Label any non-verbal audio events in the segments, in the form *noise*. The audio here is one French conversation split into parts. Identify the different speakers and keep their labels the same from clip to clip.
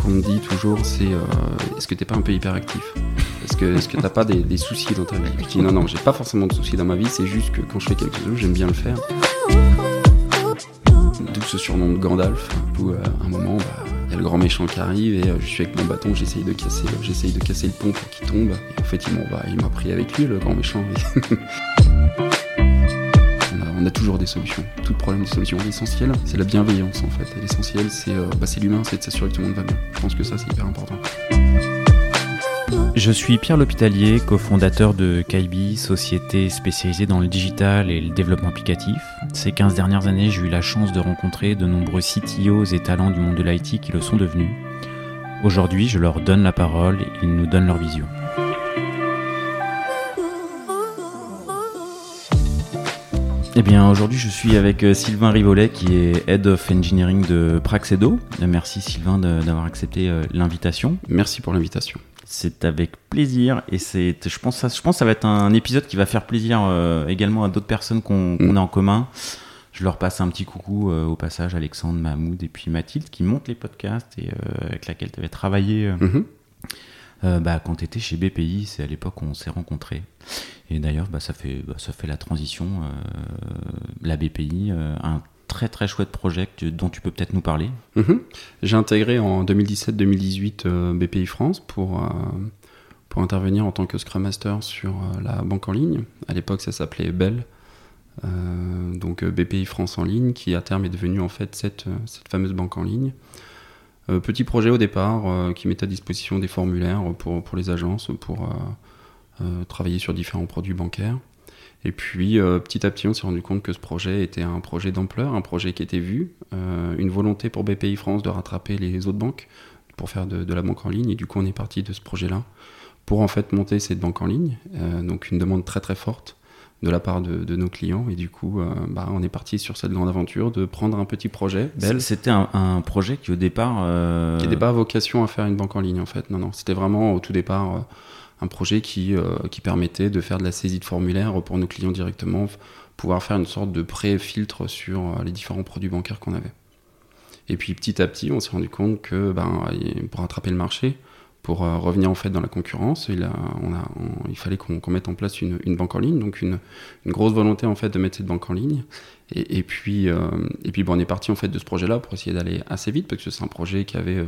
Speaker 1: qu'on me dit toujours, c'est euh, est-ce que t'es pas un peu hyperactif? Est-ce que est-ce que t'as pas des, soucis dans ta vie? Je dis non non, j'ai pas forcément de soucis dans ma vie, c'est juste que quand je fais quelque chose, j'aime bien le faire. D'où ce surnom de Gandalf, où euh, un moment, bah, il y a le grand méchant qui arrive et euh, je suis avec mon bâton, j'essaye de casser, j'essaye de casser le pont pour qu'il tombe. Et en fait, il m'a pris avec lui, le grand méchant. *laughs* On a, toujours des solutions. Tout problème des solutions. L'essentiel, c'est la bienveillance en fait. L'essentiel, c'est euh, bah, c'est l'humain, c'est de s'assurer que tout le monde va bien. Je pense que ça, c'est hyper important.
Speaker 2: Je suis Pierre L'Hôpitalier, cofondateur de Kaibi, société spécialisée dans le digital et le développement applicatif. Ces 15 dernières années, j'ai eu la chance de rencontrer de nombreux CTOs et talents du monde de l'IT qui le sont devenus. Aujourd'hui, je leur donne la parole ils nous donnent leur vision. Eh bien, aujourd'hui, je suis avec euh, Sylvain Rivolet, qui est Head of Engineering de Praxedo. Euh, Merci Sylvain d'avoir accepté euh, l'invitation.
Speaker 1: Merci pour l'invitation.
Speaker 2: C'est avec plaisir et c'est, je pense, ça, je pense que ça va être un épisode qui va faire plaisir euh, également à d'autres personnes qu'on qu'on
Speaker 1: Mm.
Speaker 2: a en commun. Je leur passe un petit coucou euh, au passage, Alexandre, Mahmoud et puis Mathilde qui montent les podcasts et euh, avec laquelle tu avais travaillé euh, bah, quand tu étais chez BPI. C'est à l'époque où on s'est rencontrés. Et d'ailleurs, bah, ça, fait, bah, ça fait la transition. euh, la BPI, euh, un très très chouette projet dont tu peux peut-être nous parler.
Speaker 1: Mhm. J'ai intégré en 2017-2018 euh, BPI France pour, pour intervenir en tant que Scrum Master sur la banque en ligne. À l'époque, ça s'appelait Bell. Donc BPI France en ligne, qui à terme est devenue en fait cette, cette fameuse banque en ligne. Petit projet au départ qui met à disposition des formulaires pour, pour les agences pour travailler sur différents produits bancaires. Et puis euh, petit à petit, on s'est rendu compte que ce projet était un projet d'ampleur, un projet qui était vu, euh, une volonté pour BPI France de rattraper les autres banques pour faire de, de la banque en ligne. Et du coup, on est parti de ce projet-là pour en fait monter cette banque en ligne. Euh, donc une demande très très forte de la part de, de nos clients. Et du coup, euh, bah, on est parti sur cette grande aventure de prendre un petit projet,
Speaker 2: C'était un, un projet qui au départ... euh,
Speaker 1: qui n'était pas vocation à faire une banque en ligne en fait. Non, non, c'était vraiment au tout départ euh, un projet qui, euh, qui permettait de faire de la saisie de formulaires pour nos clients directement, pouvoir faire une sorte de pré-filtre sur euh, les différents produits bancaires qu'on avait. Et puis petit à petit, on s'est rendu compte que ben, pour rattraper le marché, pour euh, revenir en fait dans la concurrence, il, fallait qu'on mette en place une, banque en ligne, donc une, grosse volonté en fait de mettre cette banque en ligne. Et, puis, et puis bon, on est parti en fait de ce projet-là pour essayer d'aller assez vite parce que c'est un projet qui avait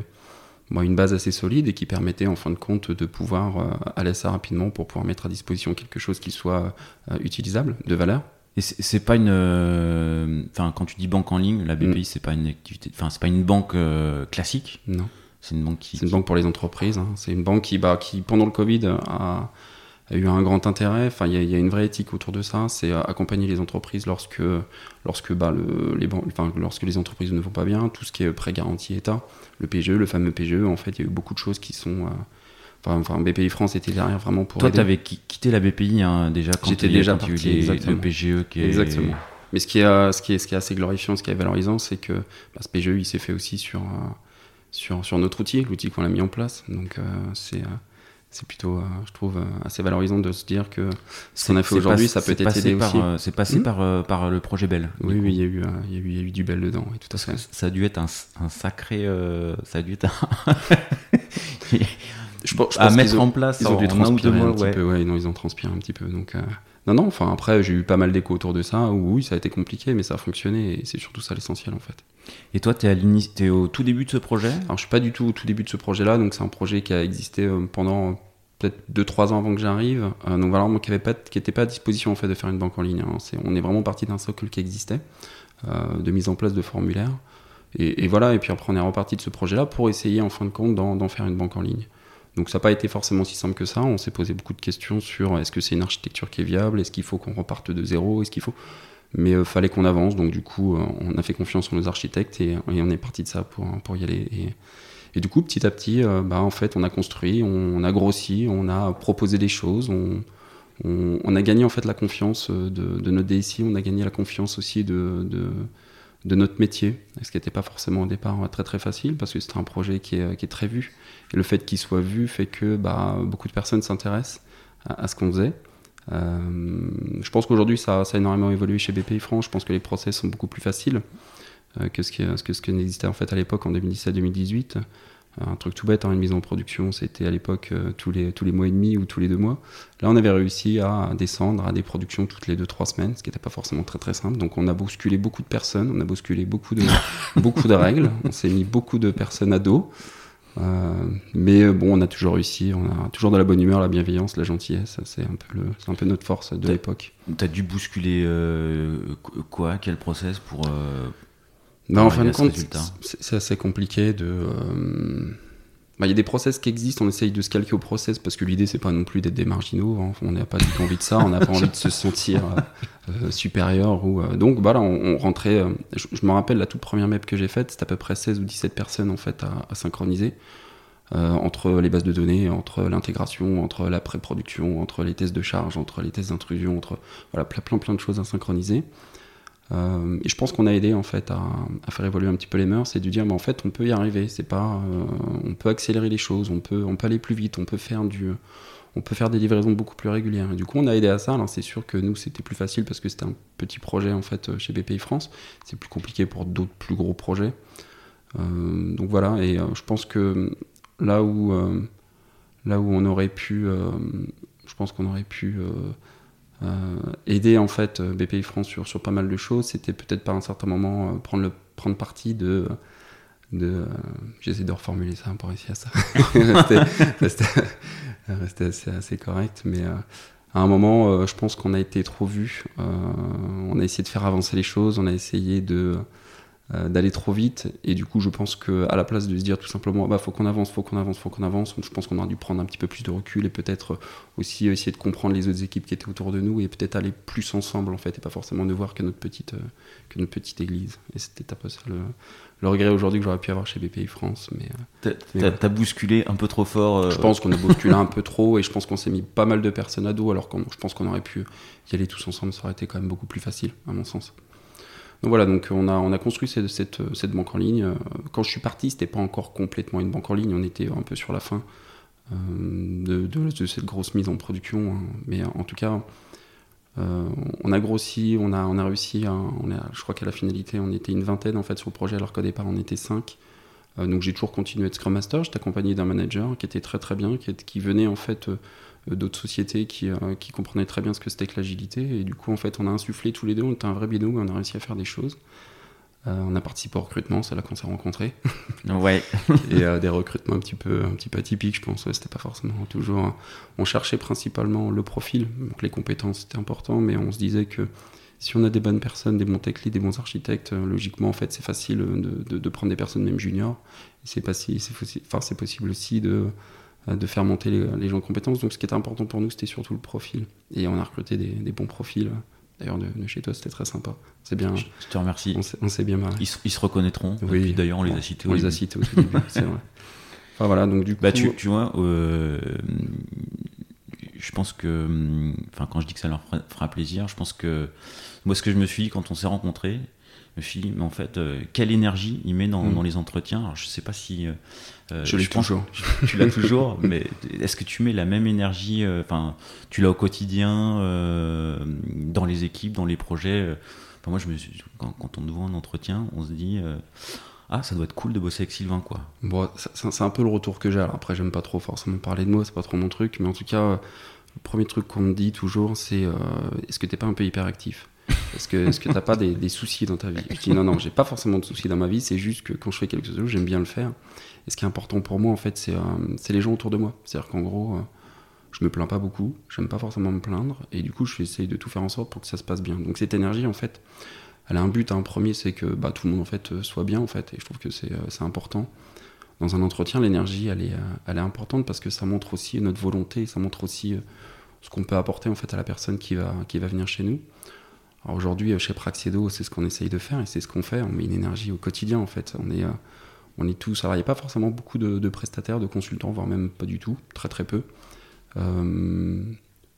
Speaker 1: bon, une base assez solide et qui permettait en fin de compte de pouvoir euh, aller assez rapidement pour pouvoir mettre à disposition quelque chose qui soit euh, utilisable, de valeur.
Speaker 2: Et c'est pas une. euh, Enfin, quand tu dis banque en ligne, la BPI,
Speaker 1: Mm.
Speaker 2: c'est pas une activité. Enfin, c'est pas une banque classique.
Speaker 1: Non.
Speaker 2: C'est une banque qui.
Speaker 1: C'est une banque pour les entreprises. hein. C'est une banque qui, bah, qui pendant le Covid, a, a eu un grand intérêt. Enfin, il y, a- il y a une vraie éthique autour de ça. C'est accompagner les entreprises lorsque, lorsque, bah, le, les banques, enfin, lorsque les entreprises ne vont pas bien. Tout ce qui est prêt garanti État, le PGE, le fameux PGE. En fait, il y a eu beaucoup de choses qui sont. euh, Enfin, enfin, BPI France était derrière vraiment pour.
Speaker 2: Toi, tu avais quitté la BPI hein, déjà quand
Speaker 1: J'étais déjà parti,
Speaker 2: le PGE qui est.
Speaker 1: Exactement. Mais ce qui est, euh, ce qui est, ce qui est assez glorifiant, ce qui est valorisant, c'est que bah, ce PGE, il s'est fait aussi sur, euh, sur, sur notre outil, l'outil qu'on a mis en place. Donc, euh, c'est euh, c'est plutôt, euh, je trouve, euh, assez valorisant de se dire que ce qu'on a fait aujourd'hui, ça peut être aidé
Speaker 2: par,
Speaker 1: aussi.
Speaker 2: euh, C'est passé
Speaker 1: Hmm.
Speaker 2: par, par le projet Bell.
Speaker 1: Oui, oui, il y, a eu, il, y a eu, il y a eu du bel dedans, oui, tout à fait.
Speaker 2: Ça a dû être un, un sacré. euh, ça a dû être un- *laughs*
Speaker 1: Je, pense-
Speaker 2: à mettre
Speaker 1: ont-
Speaker 2: en place
Speaker 1: Ils ont dû
Speaker 2: un
Speaker 1: transpirer
Speaker 2: mois.
Speaker 1: un petit
Speaker 2: ouais.
Speaker 1: peu, ouais, non, ils ont transpiré un petit peu. Donc, euh, non, non, enfin, après, j'ai eu pas mal d'écho autour de ça, où oui, ça a été compliqué, mais ça a fonctionné, et c'est surtout ça l'essentiel, en fait.
Speaker 2: Et toi, tu es, au tout début de ce projet?
Speaker 1: Alors, je suis pas du tout au tout début de ce projet-là, donc c'est un projet qui a existé euh, pendant euh, peut-être 2-3 ans avant que j'arrive. Euh, donc voilà, moi qui n'était pas, qui était pas à disposition en fait de faire une banque en ligne. hein. On est vraiment parti d'un socle qui existait, euh, de mise en place de formulaires. Et, et voilà, et puis après on est reparti de ce projet-là pour essayer en fin de compte d'en faire une banque en ligne. Donc ça n'a pas été forcément si simple que ça. On s'est posé beaucoup de questions sur est-ce que c'est une architecture qui est viable, est-ce qu'il faut qu'on reparte de zéro, est-ce qu'il faut? Mais il fallait qu'on avance, donc du coup, euh, on a fait confiance en nos architectes et, on est parti de ça pour, pour y aller. Et, du coup, petit à petit, euh, bah, en fait, on a construit, on, a grossi, on a proposé des choses, on, a gagné en fait la confiance euh, de, de notre DSI, on a gagné la confiance aussi de, de, de notre métier, ce qui n'était pas forcément au départ euh, très très facile parce que c'était un projet qui est, qui est très vu. Et le fait qu'il soit vu fait que bah, beaucoup de personnes s'intéressent à, ce qu'on faisait. Euh, je pense qu'aujourd'hui, ça, a énormément évolué chez BPI France. Je pense que les process sont beaucoup plus faciles euh, que ce qui, que ce qui n'existait en fait à l'époque en 2017-2018. Un truc tout bête, hein, une mise en production, c'était à l'époque euh, tous, les, tous les mois et demi ou tous les deux mois. Là, on avait réussi à descendre à des productions toutes les deux, trois semaines, ce qui n'était pas forcément très très simple. Donc on a bousculé beaucoup de personnes, on a bousculé beaucoup de, *laughs* beaucoup de règles, on s'est mis beaucoup de personnes à dos. Euh, mais bon, on a toujours réussi, on a toujours de la bonne humeur, la bienveillance, la gentillesse. C'est un peu, le, un peu notre force de l'époque.
Speaker 2: T'as dû bousculer euh, quoi Quel process pour,
Speaker 1: ben, en fin de compte, c'est assez compliqué de. Euh, bah, il y a des process qui existent, on essaye de se calquer au process parce que l'idée c'est pas non plus d'être des marginaux, hein. on n'a pas du tout envie de ça, on n'a pas envie de se sentir euh, euh, supérieur. Ou, donc voilà, on, rentrait. je, me rappelle la toute première map que j'ai faite, c'était à peu près 16 ou 17 personnes en fait à, synchroniser. entre les bases de données, entre l'intégration, entre la pré-production, entre les tests de charge, entre les tests d'intrusion, entre voilà, plein, plein, plein de choses à synchroniser. Euh, et je pense qu'on a aidé en fait à, faire évoluer un petit peu les mœurs et de dire mais en fait on peut y arriver. C'est pas euh, on peut accélérer les choses on peut aller plus vite on peut faire du on peut faire des livraisons beaucoup plus régulières. Et du coup on a aidé à ça. Alors c'est sûr que nous c'était plus facile parce que c'était un petit projet en fait chez BPI France. C'est plus compliqué pour d'autres plus gros projets. Euh, donc voilà. Et je pense que là où là où on aurait pu je pense qu'on aurait pu euh, aider en fait euh, BPI France sur, sur pas mal de choses. C'était peut-être par un certain moment euh, prendre, prendre parti de. de J'essaie de reformuler ça pour essayer à ça. *laughs* rester, assez, assez, correct, mais à un moment, je pense qu'on a été trop vu. on a essayé de faire avancer les choses, on a essayé de euh, d'aller trop vite. Et du coup, je pense qu'à la place de se dire tout simplement, bah, faut qu'on avance, faut qu'on avance, faut qu'on avance, je pense qu'on aurait dû prendre un petit peu plus de recul et peut-être aussi essayer de comprendre les autres équipes qui étaient autour de nous et peut-être aller plus ensemble en fait et pas forcément ne voir que notre petite, euh, que notre petite église. Et c'était un peu ça le, le regret aujourd'hui que j'aurais pu avoir chez BPI France. Mais,
Speaker 2: euh, t'as, bousculé un peu trop fort.
Speaker 1: Je pense qu'on a bousculé un peu trop et je pense qu'on s'est mis pas mal de personnes à dos alors que je pense qu'on aurait pu y aller tous ensemble, ça aurait été quand même beaucoup plus facile à mon sens. Donc voilà, donc on a, on a construit cette, cette, banque en ligne. Quand je suis parti, c'était pas encore complètement une banque en ligne, on était un peu sur la fin euh, de, de, cette grosse mise en production. Hein. Mais en tout cas, euh, on a grossi, on a, on a réussi, a, je crois qu'à la finalité, on était une vingtaine en fait sur le projet, alors qu'au départ, on était cinq. Euh, donc j'ai toujours continué à être Scrum Master, j'étais accompagné d'un manager qui était très très bien, qui, qui venait en fait euh, d'autres sociétés qui, euh, qui, comprenaient très bien ce que c'était que l'agilité. Et du coup, en fait, on a insufflé tous les deux, on était un vrai binôme, on a réussi à faire des choses. Euh, on a participé au recrutement, c'est là qu'on s'est rencontrés. *laughs*
Speaker 2: Ouais.
Speaker 1: et des recrutements un petit peu, un petit peu atypiques, je pense. c'était pas forcément toujours. On cherchait principalement le profil, donc les compétences c'était important, mais on se disait que si on a des bonnes personnes, des bons tech leads, des bons architectes, logiquement en fait c'est facile de, de, prendre des personnes même juniors. C'est si, enfin, possible aussi de euh, de faire monter les, gens de compétences. Donc ce qui était important pour nous, c'était surtout le profil. Et on a recruté des, bons profils. D'ailleurs, de, chez toi, c'était très sympa. C'est bien.
Speaker 2: Je te remercie.
Speaker 1: On s'est bien marré.
Speaker 2: Ils, se reconnaîtront. Oui. D'ailleurs, on les a cités.
Speaker 1: On les a cités au début. c'est vrai. *laughs* Enfin voilà, donc du
Speaker 2: bah, coup. Bah, tu, tu vois, euh, je pense que. Enfin, quand je dis que ça leur fera plaisir, je pense que. Moi, ce que je me suis dit quand on s'est rencontrés, je me suis dit, mais en fait, euh, quelle énergie il met dans, mm. dans, les entretiens Alors, je sais pas si.
Speaker 1: Euh, je l'ai toujours.
Speaker 2: tu l'as toujours, *laughs* mais est-ce que tu mets la même énergie euh, Enfin, tu l'as au quotidien, euh, dans les équipes, dans les projets. Enfin, moi, je me suis, quand, on nous voit un entretien, on se dit ah, ça doit être cool de bosser avec Sylvain, quoi.
Speaker 1: Bon, c'est un peu le retour que j'ai. Après, j'aime pas trop forcément parler de moi, c'est pas trop mon truc, mais en tout cas, le premier truc qu'on me dit toujours, c'est est-ce que t'es pas un peu hyperactif? Est-ce que est-ce que t'as pas des, soucis dans ta vie? Je dis non, non, j'ai pas forcément de soucis dans ma vie, c'est juste que quand je fais quelque chose, j'aime bien le faire. Et ce qui est important pour moi, en fait, c'est euh, les gens autour de moi. C'est-à-dire qu'en gros, euh, je me plains pas beaucoup, j'aime pas forcément me plaindre, et du coup, je essaye de tout faire en sorte pour que ça se passe bien. Donc cette énergie, en fait, elle a un but, un premier, c'est que bah, tout le monde en fait euh, soit bien, en fait, et je trouve que c'est important. Dans un entretien, l'énergie, elle est, elle est importante parce que ça montre aussi notre volonté, ça montre aussi ce qu'on peut apporter en fait à la personne qui va, qui va venir chez nous. Alors aujourd'hui, chez Praxedo, c'est ce qu'on essaye de faire et c'est ce qu'on fait. On met une énergie au quotidien en fait. On est, on est tous. Alors, il n'y a pas forcément beaucoup de, prestataires, de consultants, voire même pas du tout, très très peu. Euh,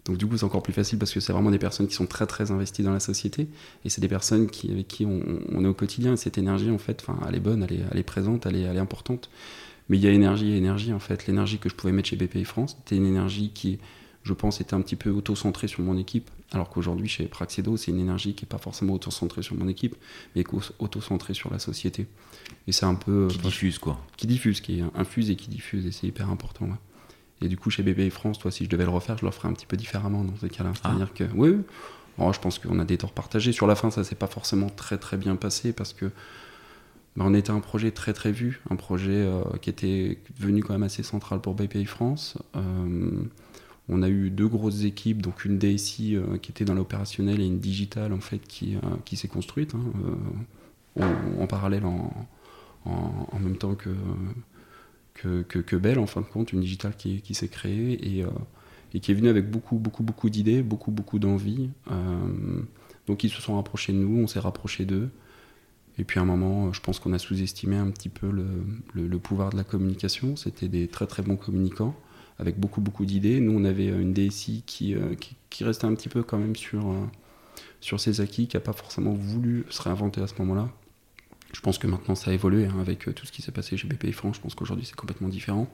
Speaker 1: donc, du coup, c'est encore plus facile parce que c'est vraiment des personnes qui sont très très investies dans la société et c'est des personnes qui, avec qui on, est au quotidien. Et cette énergie, en fait, elle est bonne, elle est, elle est présente, elle est, elle est importante. Mais il y a énergie et énergie, en fait. L'énergie que je pouvais mettre chez BPI France, c'était une énergie qui, je pense, était un petit peu auto-centré sur mon équipe, alors qu'aujourd'hui, chez Praxedo, c'est une énergie qui n'est pas forcément auto-centrée sur mon équipe, mais auto-centrée sur la société. Et c'est un peu.
Speaker 2: Qui diffuse, quoi.
Speaker 1: Qui diffuse, qui infuse et qui diffuse, et c'est hyper important. Et du coup, chez BBI France, toi, si je devais le refaire, je le ferais un petit peu différemment dans ces cas-là. Ah. C'est-à-dire que, oui, je pense qu'on a des torts partagés. Sur la fin, ça s'est pas forcément très très bien passé parce que bah, on était un projet très très vu, un projet euh, qui était devenu quand même assez central pour BPI France. Euh, on a eu deux grosses équipes, donc une DSI euh, qui était dans l'opérationnel et une digitale en fait qui, qui s'est construite hein, en, parallèle en, en, même temps que, que, que, Bell en fin de compte, une digitale qui, s'est créée et et qui est venu avec beaucoup, beaucoup, beaucoup d'idées, beaucoup, beaucoup d'envie. Euh, donc ils se sont rapprochés de nous, on s'est rapprochés d'eux. Et puis à un moment, je pense qu'on a sous-estimé un petit peu le, pouvoir de la communication. C'était des très très bons communicants, avec beaucoup beaucoup d'idées. Nous, on avait une DSI qui, euh, qui, restait un petit peu quand même sur, euh, sur ses acquis, qui n'a pas forcément voulu se réinventer à ce moment-là. Je pense que maintenant ça a évolué hein, avec tout ce qui s'est passé chez BPI France. Je pense qu'aujourd'hui c'est complètement différent.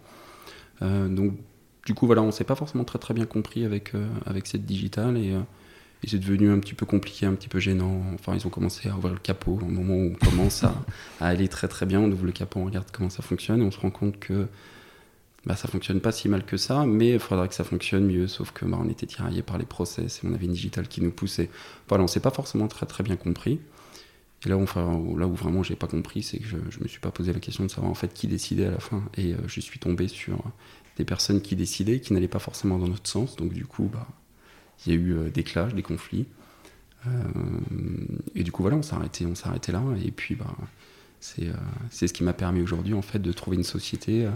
Speaker 1: donc du coup, voilà, on s'est pas forcément très très bien compris avec, euh, avec cette digitale et, euh, et c'est devenu un petit peu compliqué, un petit peu gênant. Enfin, ils ont commencé à ouvrir le capot au moment où on commence à, *laughs* à, aller très très bien. On ouvre le capot, on regarde comment ça fonctionne et on se rend compte que bah, ça fonctionne pas si mal que ça, mais il faudrait que ça fonctionne mieux. Sauf que bah, on était tiraillé par les process et on avait une digitale qui nous poussait. Voilà, on s'est pas forcément très très bien compris. Et là, où, là où vraiment j'ai pas compris, c'est que je, je me suis pas posé la question de savoir en fait qui décidait à la fin. Et euh, je suis tombé sur des personnes qui décidaient, qui n'allaient pas forcément dans notre sens. Donc du coup, bah, il y a eu euh, des clashs, des conflits. Euh, et du coup, voilà, on s'est arrêté, on là. Et puis, bah, c'est, ce qui m'a permis aujourd'hui, en fait, de trouver une société.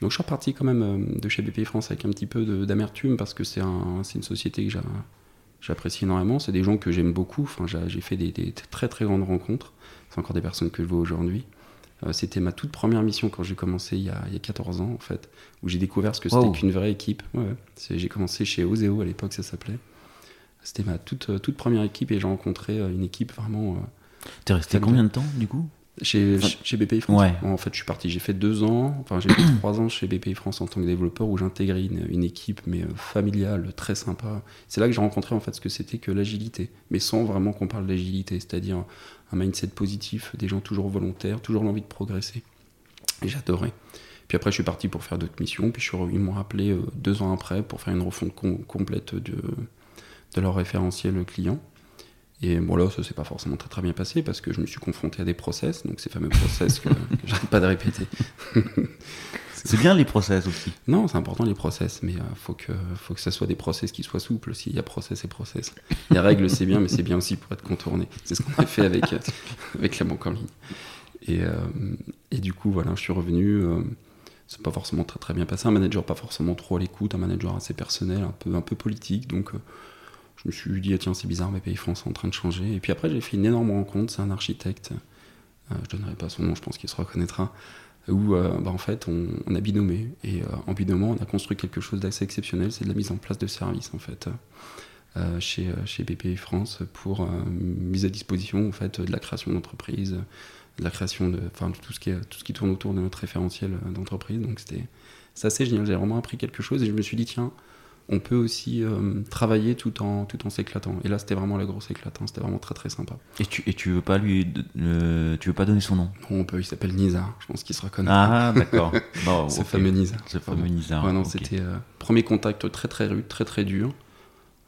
Speaker 1: Donc je suis reparti quand même de chez BPI France avec un petit peu d'amertume parce que c'est, un, une société que j'apprécie énormément. C'est des gens que j'aime beaucoup. Enfin, j'ai fait des, des, très très grandes rencontres. C'est encore des personnes que je vois aujourd'hui. Euh, c'était ma toute première mission quand j'ai commencé il y, a, 14 ans, en fait, où j'ai découvert ce que c'était qu'une vraie équipe. J'ai commencé chez Oseo à l'époque, ça s'appelait. C'était ma toute, euh, toute première équipe et j'ai rencontré euh, une équipe vraiment.
Speaker 2: T'es resté combien de temps du coup?
Speaker 1: Chez, chez BPI France. En fait, je suis parti. J'ai fait deux ans, enfin j'ai fait *coughs* trois ans chez BPI France en tant que développeur où j'intégrais une, une, équipe mais familiale, très sympa. C'est là que j'ai rencontré en fait ce que c'était que l'agilité, mais sans vraiment qu'on parle d'agilité, c'est-à-dire un mindset positif, des gens toujours volontaires, toujours l'envie de progresser. Et j'adorais. Puis après, je suis parti pour faire d'autres missions. Puis je suis, ils m'ont rappelé euh, deux ans après pour faire une refonte complète de, de leur référentiel client. Et bon, là, ça s'est pas forcément très très bien passé parce que je me suis confronté à des process, donc ces fameux process que, *laughs* que j'arrête pas de répéter. *laughs*
Speaker 2: C'est bien les process aussi.
Speaker 1: Non, c'est important les process, mais il euh, faut que faut que ça soit des process qui soient souples. S'il y a process et process, les règles c'est bien, mais c'est bien aussi pour être contourné. C'est ce qu'on a fait avec euh, avec la banque en ligne. Et, euh, et du coup, voilà, je suis revenu. c'est pas forcément très très bien passé. Un manager pas forcément trop à l'écoute, un manager assez personnel, un peu un peu politique. Donc je me suis dit ah, tiens c'est bizarre, pays France sont en train de changer. Et puis après j'ai fait une énorme rencontre. C'est un architecte. je donnerai pas son nom, je pense qu'il se reconnaîtra où euh, bah, en fait on, a binomé et euh, en binomant on a construit quelque chose d'assez exceptionnel, c'est de la mise en place de services en fait euh, chez, chez BPI France pour mise à disposition en fait de la création d'entreprises, de la création de, enfin, tout ce qui tout ce qui tourne autour de notre référentiel d'entreprise. Donc c'était assez génial, j'ai vraiment appris quelque chose et je me suis dit tiens on peut aussi euh, travailler tout en, tout en s'éclatant. Et là, c'était vraiment la grosse éclatant, c'était vraiment très très sympa.
Speaker 2: Et tu, et tu veux pas lui, tu veux pas donner son nom?
Speaker 1: On peut, il s'appelle Nizar, je pense qu'il se reconnaît.
Speaker 2: Ah, d'accord. *laughs*
Speaker 1: Bon, ce fameux Nizar.
Speaker 2: Ce fameux Nizar.
Speaker 1: non, c'était euh, premier contact très très rude, très très dur.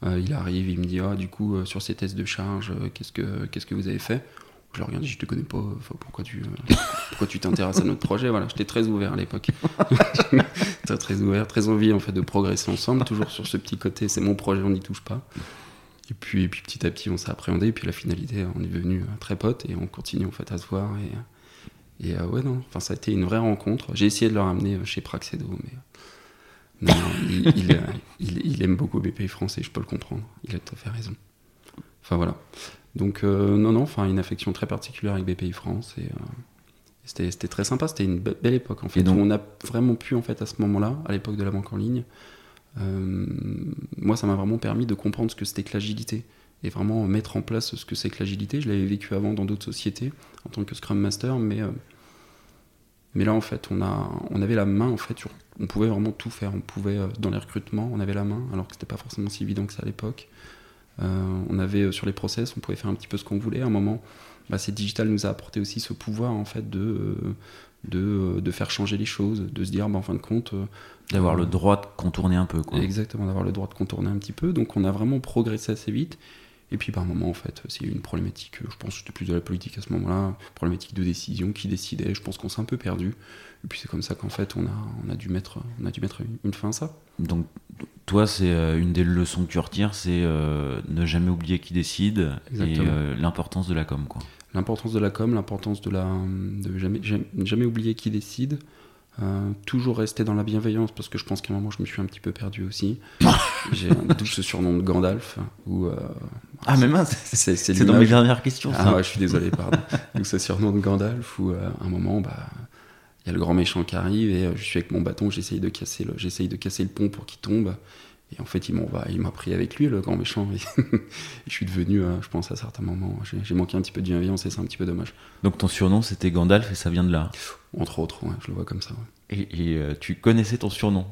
Speaker 1: Euh, il arrive, il me dit, ah, du coup, sur ces tests de charge, qu'est-ce que qu'est-ce que vous avez fait? Je leur regarde, je te connais pas, pourquoi tu euh, pourquoi tu t'intéresses à notre projet? Voilà, j'étais très ouvert à l'époque, *laughs* très très ouvert, très envie en fait de progresser ensemble, toujours sur ce petit côté, c'est mon projet, on n'y touche pas. Et puis, et puis petit à petit, on s'est appréhendé, et puis la finalité, on est venu euh, très potes et on continue en fait à se voir. Et, et euh, ouais, non, enfin ça a été une vraie rencontre. J'ai essayé de le ramener chez Praxedo, mais non, il, aime beaucoup BPI français, je peux le comprendre. Il a tout à fait raison. Enfin voilà. Donc euh, non, non, enfin une affection très particulière avec BPI France et euh, c'était très sympa, c'était une belle époque en fait. Donc, on a vraiment pu en fait à ce moment-là, à l'époque de la banque en ligne, euh, moi ça m'a vraiment permis de comprendre ce que c'était que l'agilité et vraiment mettre en place ce que c'est que l'agilité. Je l'avais vécu avant dans d'autres sociétés en tant que Scrum Master, mais mais là en fait on a on avait la main en fait sur on pouvait vraiment tout faire. On pouvait, dans les recrutements, on avait la main, alors que c'était pas forcément si évident que ça à l'époque. On avait sur les process, on pouvait faire un petit peu ce qu'on voulait. À un moment, bah, c'est digital nous a apporté aussi ce pouvoir en fait de de, de, faire changer les choses, de se dire, bah, en fin de compte.
Speaker 2: D'avoir le droit de contourner un peu. Quoi.
Speaker 1: Exactement, d'avoir le droit de contourner un petit peu. Donc on a vraiment progressé assez vite. Et puis par moment, en fait, c'est une problématique, je pense que c'était plus de la politique à ce moment-là, problématique de décision, qui décidait, je pense qu'on s'est un peu perdu. Et puis c'est comme ça qu'en fait, on a, on, a dû mettre, on a dû mettre une fin à ça.
Speaker 2: Donc toi, c'est euh, une des leçons que tu retires, c'est euh, ne jamais oublier qui décide et euh, l'importance de la com. Quoi.
Speaker 1: L'importance de la com, l'importance de la... de jamais, jamais, jamais oublier qui décide. Euh, toujours rester dans la bienveillance parce que je pense qu'à un moment je me suis un petit peu perdu aussi. *laughs* J'ai un double surnom de Gandalf. Où, euh,
Speaker 2: ah, mais mince, c'est dans mes dernières questions.
Speaker 1: Ah ouais, je suis désolé, pardon. donc ce surnom de Gandalf où euh, à un moment, bah, il y a le grand méchant qui arrive et je suis avec mon bâton, j'essaye de, casser le, de casser le pont pour qu'il tombe. Et en fait, il m'a pris avec lui, le grand méchant. *laughs* Et je suis devenu, je pense, à certains moments, j'ai manqué un petit peu de bienveillance et c'est un petit peu dommage.
Speaker 2: Donc ton surnom, c'était Gandalf et ça vient de là
Speaker 1: entre autres, je le vois comme ça.
Speaker 2: Et, euh, tu connaissais ton surnom?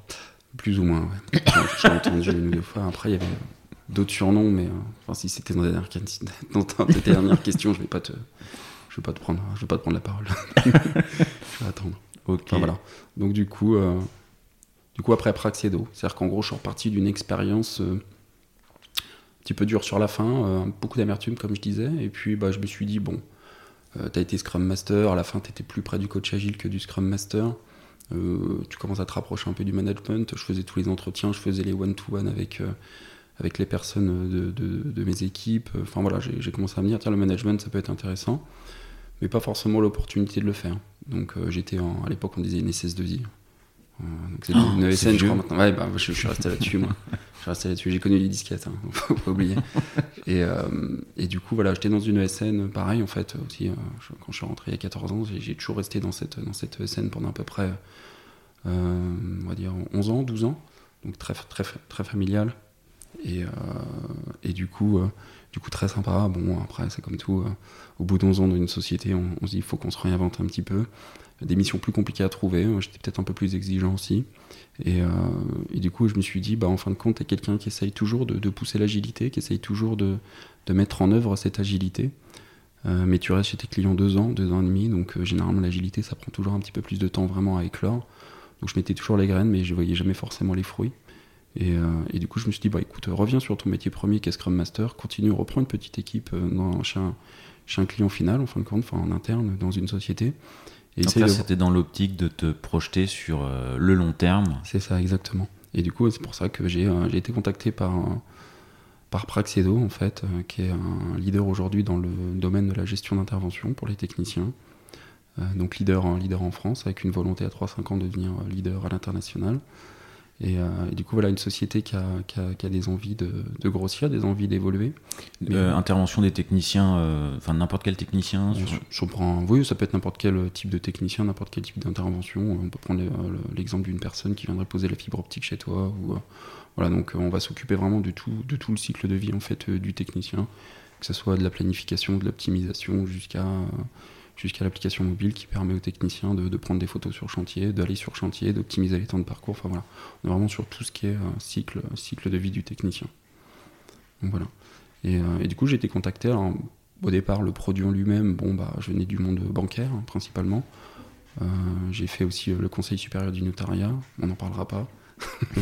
Speaker 1: Plus ou moins, ouais. J'ai entendu une ou deux fois. Après, il y avait d'autres surnoms, mais euh, enfin, si c'était dans, *laughs* dans ta dernière question, je vais pas te, je vais pas te prendre, je vais pas te prendre la parole. *laughs* je vais attendre.
Speaker 2: Ok.
Speaker 1: voilà. Donc du coup, euh, du coup après Praxedo, c'est-à-dire qu'en gros, je suis reparti d'une expérience un petit peu dure sur la fin, beaucoup d'amertume comme je disais, et puis bah, je me suis dit bon euh, tu as été Scrum Master, à la fin tu étais plus près du coach agile que du Scrum Master. Euh, tu commences à te rapprocher un peu du management. Je faisais tous les entretiens, je faisais les one-to-one avec, euh, avec les personnes de, de, mes équipes. Enfin voilà, j'ai commencé à me dire, tiens, le management ça peut être intéressant, mais pas forcément l'opportunité de le faire. Donc j'étais, à l'époque on disait une SS2I. Donc c'est une ESN, je crois maintenant. Ouais, bah, je, suis resté là-dessus, moi. Je suis resté là-dessus. J'ai connu les disquettes, hein, faut pas oublier. *laughs* Et, euh, et, du coup, voilà, j'étais dans une ESN, pareil, en fait, aussi, euh, quand je suis rentré il y a 14 ans, j'ai toujours resté dans cette, dans cette ESN pendant à peu près, euh, on va dire, 11 ans, 12 ans. Donc très, très, très familial. Et, et du coup, du coup, très sympa. Bon, après, c'est comme tout. au bout d'11 ans dans une société, on, on se dit, il faut qu'on se réinvente un petit peu des missions plus compliquées à trouver. J'étais peut-être un peu plus exigeant aussi. Et, euh, et, du coup, je me suis dit, bah, en fin de compte, tu es quelqu'un qui essaye toujours de, pousser l'agilité, qui essaye toujours de, mettre en œuvre cette agilité. Euh, mais tu restes chez tes clients deux ans, deux ans et demi, donc euh, généralement l'agilité, ça prend toujours un petit peu plus de temps vraiment à éclore. Donc je mettais toujours les graines, mais je voyais jamais forcément les fruits. Et, du coup, je me suis dit, bah écoute, reviens sur ton métier premier qui est Scrum Master, continue, reprends une petite équipe chez, un, client final, en fin de compte, en interne, dans une société.
Speaker 2: Et Donc là, c'était dans l'optique de te projeter sur euh, le long terme.
Speaker 1: C'est ça, exactement. Et du coup, c'est pour ça que j'ai euh, été contacté par, par Praxedo, en fait, euh, qui est un leader aujourd'hui dans le domaine de la gestion d'intervention pour les techniciens. donc leader, leader en France, avec une volonté à 3-5 ans de devenir leader à l'international. Euh, et, du coup, voilà, une société qui a, qui a, qui a des envies de, de, grossir, des envies d'évoluer.
Speaker 2: Euh, intervention des techniciens, euh, enfin n'importe quel technicien
Speaker 1: je, prends, Oui, ça peut être n'importe quel type de technicien, n'importe quel type d'intervention. On peut prendre l'exemple d'une personne qui viendrait poser la fibre optique chez toi. Ou, voilà, donc on va s'occuper vraiment de tout, de tout le cycle de vie en fait, du technicien, que ce soit de la planification, de l'optimisation jusqu'à jusqu'à l'application mobile qui permet aux techniciens de, prendre des photos sur chantier, d'aller sur chantier, d'optimiser les temps de parcours. Enfin voilà, on est vraiment sur tout ce qui est euh, cycle, de vie du technicien. Voilà. Et, euh, du coup, j'ai été contacté. au départ, le produit en lui-même, bon, bah, je venais du monde bancaire hein, principalement. Euh, j'ai fait aussi le Conseil supérieur du notariat, on n'en parlera pas. *laughs*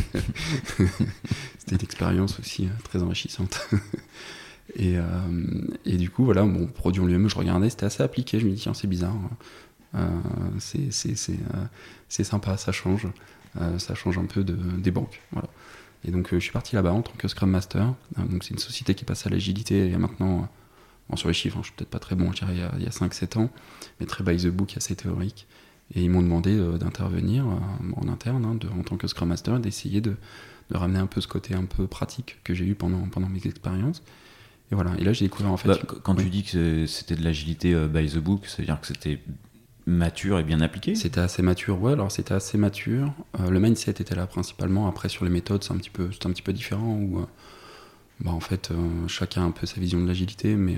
Speaker 1: C'était une expérience aussi très enrichissante. *laughs* Et, euh, et, du coup, voilà, bon, produit en lui-même, je regardais, c'était assez appliqué. Je me dis, tiens, c'est bizarre. Euh, euh, c'est sympa, ça change. ça change un peu de, des banques. Voilà. Et donc, je suis parti là-bas en tant que Scrum Master. donc, c'est une société qui passe à l'agilité a maintenant, sur les chiffres, hein, je suis peut-être pas très bon, je dirais il y a, a 5-7 ans, mais très by the book, assez théorique. Et ils m'ont demandé d'intervenir en interne, hein, en tant que Scrum Master, d'essayer de, de, ramener un peu ce côté un peu pratique que j'ai eu pendant, pendant mes expériences. Et voilà. Et là, j'ai découvert en fait. Bah,
Speaker 2: quand tu dis que c'était de l'agilité euh, by the book, ça veut dire que c'était mature et bien appliqué?
Speaker 1: C'était assez mature, ouais. Alors c'était assez mature. Euh, le mindset était là principalement. Après, sur les méthodes, c'est un petit peu, un petit peu différent. Où, euh, bah, en fait, chacun a un peu sa vision de l'agilité, mais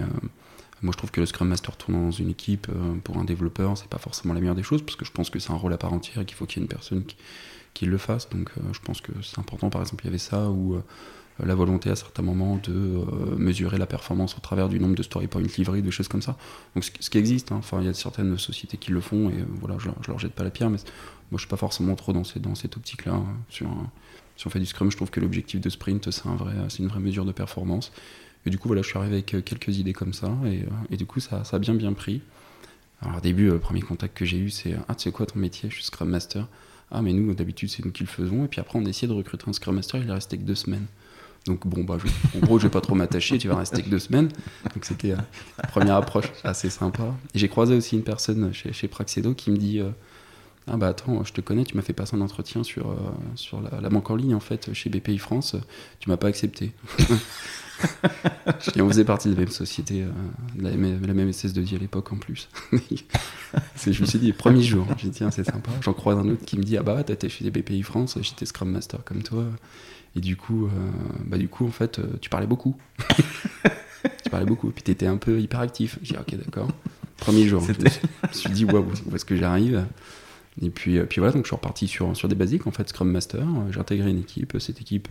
Speaker 1: Moi, je trouve que le Scrum Master tournant dans une équipe pour un développeur, c'est pas forcément la meilleure des choses parce que je pense que c'est un rôle à part entière et qu'il faut qu'il y ait une personne qui, qui le fasse. Donc, je pense que c'est important. Par exemple, il y avait ça où la volonté à certains moments de euh, mesurer la performance au travers du nombre de story points livrés, des choses comme ça. Donc ce, qui existe, hein. enfin il y a certaines sociétés qui le font et euh, voilà, je, je, leur jette pas la pierre, mais moi je suis pas forcément trop dans, dans cette optique-là. Hein. Sur si on fait du Scrum, je trouve que l'objectif de sprint c'est un vrai, une vraie mesure de performance. Et du coup voilà, je suis arrivé avec euh, quelques idées comme ça et, et du coup ça, ça, a bien bien pris. Alors au début, le premier contact que j'ai eu, c'est ah tu sais quoi ton métier, je suis Scrum Master. Ah mais nous d'habitude c'est nous qui le faisons et puis après on a essayé de recruter un Scrum Master, il est resté que deux semaines. Donc bon, bah, en gros, je vais pas trop m'attacher, tu vas rester que deux semaines. Donc c'était la euh, première approche assez sympa. J'ai croisé aussi une personne chez, chez Praxedo qui me dit euh, Ah bah attends, je te connais, tu m'as fait passer un entretien sur, euh, sur la, banque en ligne en fait chez BPI France, tu m'as pas accepté. *laughs* Et on faisait partie de la même société, la, même, la même SS2I à l'époque en plus. *laughs* je me suis dit, premier jour, j'ai dit tiens, c'est sympa. J'en croise un autre qui me dit Ah bah t'étais chez BPI France, j'étais Scrum Master comme toi. Et du coup, euh, bah, du coup, en fait, euh, tu parlais beaucoup. *laughs* tu parlais beaucoup. Puis tu étais un peu hyperactif. J'ai dit, ok, d'accord. Premier jour. Je me suis dit, waouh, où est-ce que j'arrive? Et puis, euh, puis voilà, donc je suis reparti sur, sur des basiques, en fait, Scrum Master. J'ai intégré une équipe. Cette équipe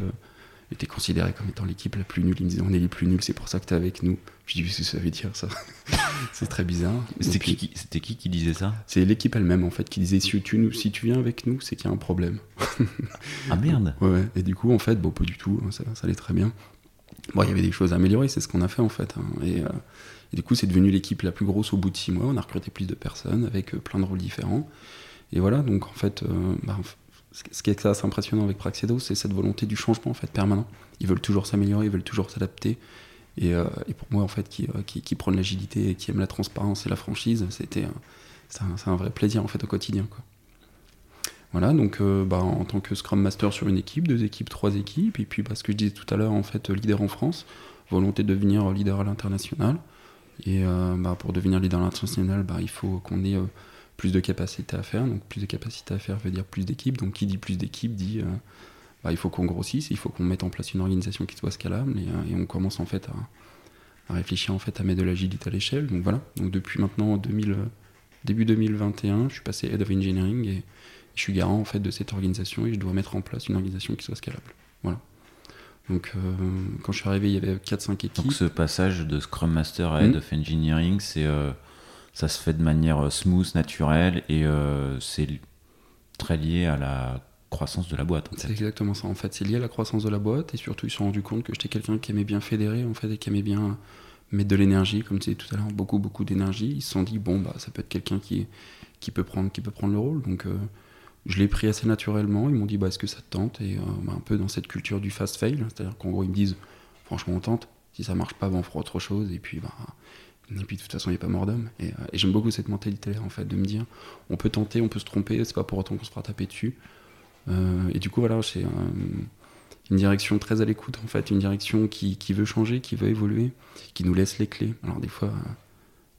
Speaker 1: était considérée comme étant l'équipe la plus nulle. Ils me disaient, on est les plus nuls, c'est pour ça que tu es avec nous. Je dis, qu'est-ce que ça veut dire, ça *laughs* C'est très bizarre.
Speaker 2: C'était qui, qui, qui, qui disait ça
Speaker 1: C'est l'équipe elle-même, en fait, qui disait, si tu, si tu viens avec nous, c'est qu'il y a un problème.
Speaker 2: ah merde *laughs*
Speaker 1: Ouais, et du coup, en fait, bon, pas du tout, hein, ça, ça allait très bien. Bon, il y avait des choses à améliorer, c'est ce qu'on a fait, en fait. Hein. et, euh, et, du coup, c'est devenu l'équipe la plus grosse au bout de six mois. On a recruté plus de personnes avec euh, plein de rôles différents. Et voilà, donc en fait, euh, bah, ce qui est assez impressionnant avec Praxedo, c'est cette volonté du changement en fait permanent. Ils veulent toujours s'améliorer, ils veulent toujours s'adapter. Et, euh, pour moi, en fait, qui, euh, qui, qui prône l'agilité et qui aime la transparence et la franchise, c'était c'est un, vrai plaisir en fait au quotidien. Quoi. Voilà, donc euh, bah, en tant que Scrum Master sur une équipe, deux équipes, trois équipes, et puis parce que je disais tout à l'heure, en fait, leader en France, volonté de devenir leader à l'international. Et bah, pour devenir leader à l'international, bah, il faut qu'on ait plus de capacités à faire. Donc plus de capacités à faire veut dire plus d'équipes. Donc qui dit plus d'équipes dit euh, bah, il faut qu'on grossisse, il faut qu'on mette en place une organisation qui soit scalable et, euh, et on commence en fait à, à, réfléchir en fait à mettre de l'agilité à l'échelle. Donc voilà. Donc depuis maintenant 2000, début 2021, je suis passé head of engineering et je suis garant en fait de cette organisation et je dois mettre en place une organisation qui soit scalable. Voilà. Donc euh, quand je suis arrivé, il y avait 4-5 équipes.
Speaker 2: Donc ce passage de Scrum Master à Head mmh. of Engineering, c'est euh, ça se fait de manière euh, smooth, naturelle, et euh, c'est très lié à la croissance de la boîte.
Speaker 1: C'est exactement ça. En fait, c'est lié à la croissance de la boîte, et surtout, ils se sont rendus compte que j'étais quelqu'un qui aimait bien fédérer, en fait, et qui aimait bien mettre de l'énergie, comme tu disais tout à l'heure, beaucoup, beaucoup d'énergie. Ils se sont dit, bon, bah, ça peut être quelqu'un qui, qui, peut prendre, qui peut prendre le rôle. Donc, euh, je l'ai pris assez naturellement. Ils m'ont dit, bah, est-ce que ça te tente? Et euh, bah, un peu dans cette culture du fast fail, c'est-à-dire qu'en gros, ils me disent, franchement, on tente. Si ça marche pas, bah, on fera autre chose. Et puis, bah, et puis de toute façon, il n'y a pas mort d'homme. Et, euh, et j'aime beaucoup cette mentalité-là, en fait, de me dire, on peut tenter, on peut se tromper, c'est pas pour autant qu'on se fera taper dessus. Euh, et du coup, voilà, c'est une direction très à l'écoute, en fait, une direction qui, qui, veut changer, qui veut évoluer, qui nous laisse les clés. Alors des fois,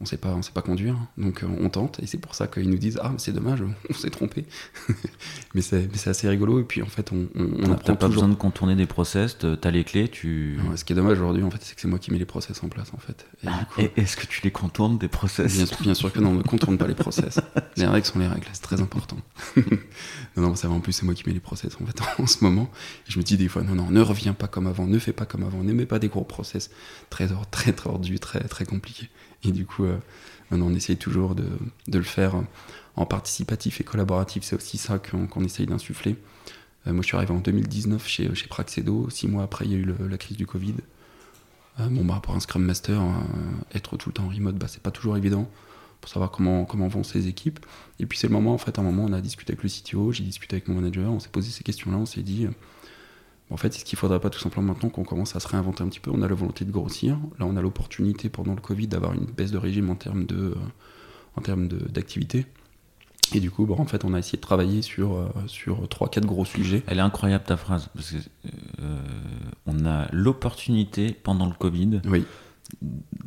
Speaker 1: on sait pas, on sait pas conduire, donc euh, on tente, et c'est pour ça qu'ils nous disent ah c'est dommage, on s'est trompé, *laughs* mais c'est assez rigolo, et puis en fait on, on, on
Speaker 2: apprend pas besoin de contourner des process, t'as les clés, tu.
Speaker 1: ce qui est dommage aujourd'hui en fait, c'est que c'est moi qui mets les process en place en fait.
Speaker 2: Et, ah, *laughs* est-ce que tu les contournes des process?
Speaker 1: Bien, bien, sûr que non, on ne contourne pas les process. *laughs* les règles sont les règles, c'est très important. non non, ça va en plus c'est moi qui mets les process en fait en ce moment. Et je me dis des fois non non, ne reviens pas comme avant, ne fais pas comme avant, ne mets pas des gros process très très très tordus, très très compliqués. Et du coup, euh, on essaye toujours de, de, le faire en participatif et collaboratif. C'est aussi ça qu'on qu essaye d'insuffler. Euh, moi, je suis arrivé en 2019 chez, chez Praxedo. Six mois après, il y a eu la crise du Covid. Euh, bon, bah, pour un Scrum Master, être tout le temps en remote, bah, c'est pas toujours évident pour savoir comment, comment vont ces équipes. Et puis, c'est le moment, en fait, à un moment, on a discuté avec le CTO, j'ai discuté avec mon manager, on s'est posé ces questions-là, on s'est dit en fait, est-ce qu'il ne faudrait pas tout simplement maintenant qu'on commence à se réinventer un petit peu On a la volonté de grossir. Là, on a l'opportunité pendant le Covid d'avoir une baisse de régime en termes de, euh, en termes d'activité. Et du coup, bon, en fait, on a essayé de travailler sur, euh, sur 3-4 gros sujets.
Speaker 2: Elle est incroyable ta phrase, parce que euh, on a l'opportunité pendant le Covid
Speaker 1: oui.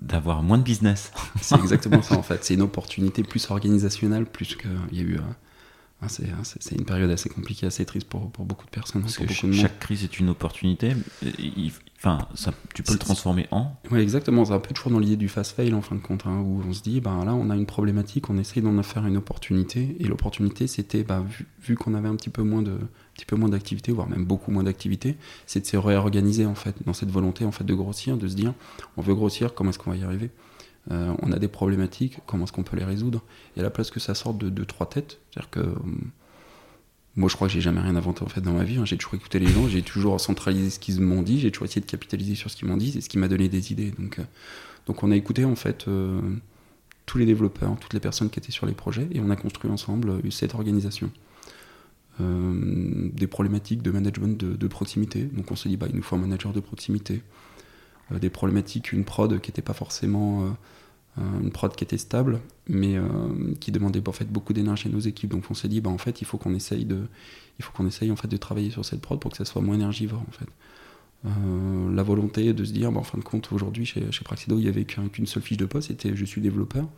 Speaker 2: d'avoir moins de business.
Speaker 1: C'est *laughs* exactement ça en fait. C'est une opportunité plus organisationnelle, plus qu'il y a eu c'est une période assez compliquée, assez triste pour, pour beaucoup de personnes.
Speaker 2: Parce que chaque crise est une opportunité. enfin, ça, tu peux le transformer en.
Speaker 1: Oui, exactement. C'est un peu toujours dans l'idée du fast-fail en fin de compte, hein, où on se dit, ben là, on a une problématique, on essaye d'en faire une opportunité. Et l'opportunité, c'était, bah, vu, qu'on avait un petit peu moins de, petit peu moins d'activité, voire même beaucoup moins d'activité, c'est de se réorganiser en fait, dans cette volonté en fait de grossir, de se dire, on veut grossir, comment est-ce qu'on va y arriver? Euh, on a des problématiques, comment est-ce qu'on peut les résoudre? Et à la place que ça sorte de deux, trois têtes, c'est-à-dire que euh, moi je crois que j'ai jamais rien inventé en fait dans ma vie, hein. j'ai toujours écouté les gens, j'ai toujours centralisé ce qu'ils m'ont dit, j'ai toujours essayé de capitaliser sur ce qu'ils m'ont dit, c'est ce qui m'a donné des idées. Donc, euh, on a écouté en fait tous les développeurs, toutes les personnes qui étaient sur les projets, et on a construit ensemble cette organisation. des problématiques de management de, proximité, donc on s'est dit bah, il nous faut un manager de proximité, des problématiques, une prod qui n'était pas forcément une prod qui était stable, mais euh, qui demandait en fait beaucoup d'énergie à nos équipes. Donc on s'est dit, bah, en fait, il faut qu'on essaye de, il faut essaye en fait de travailler sur cette prod pour que ça soit moins énergivore en fait. Euh, la volonté de se dire, bah, en fin de compte, aujourd'hui chez, chez Praxido, il n'y avait qu'une seule fiche de poste, c'était je suis développeur,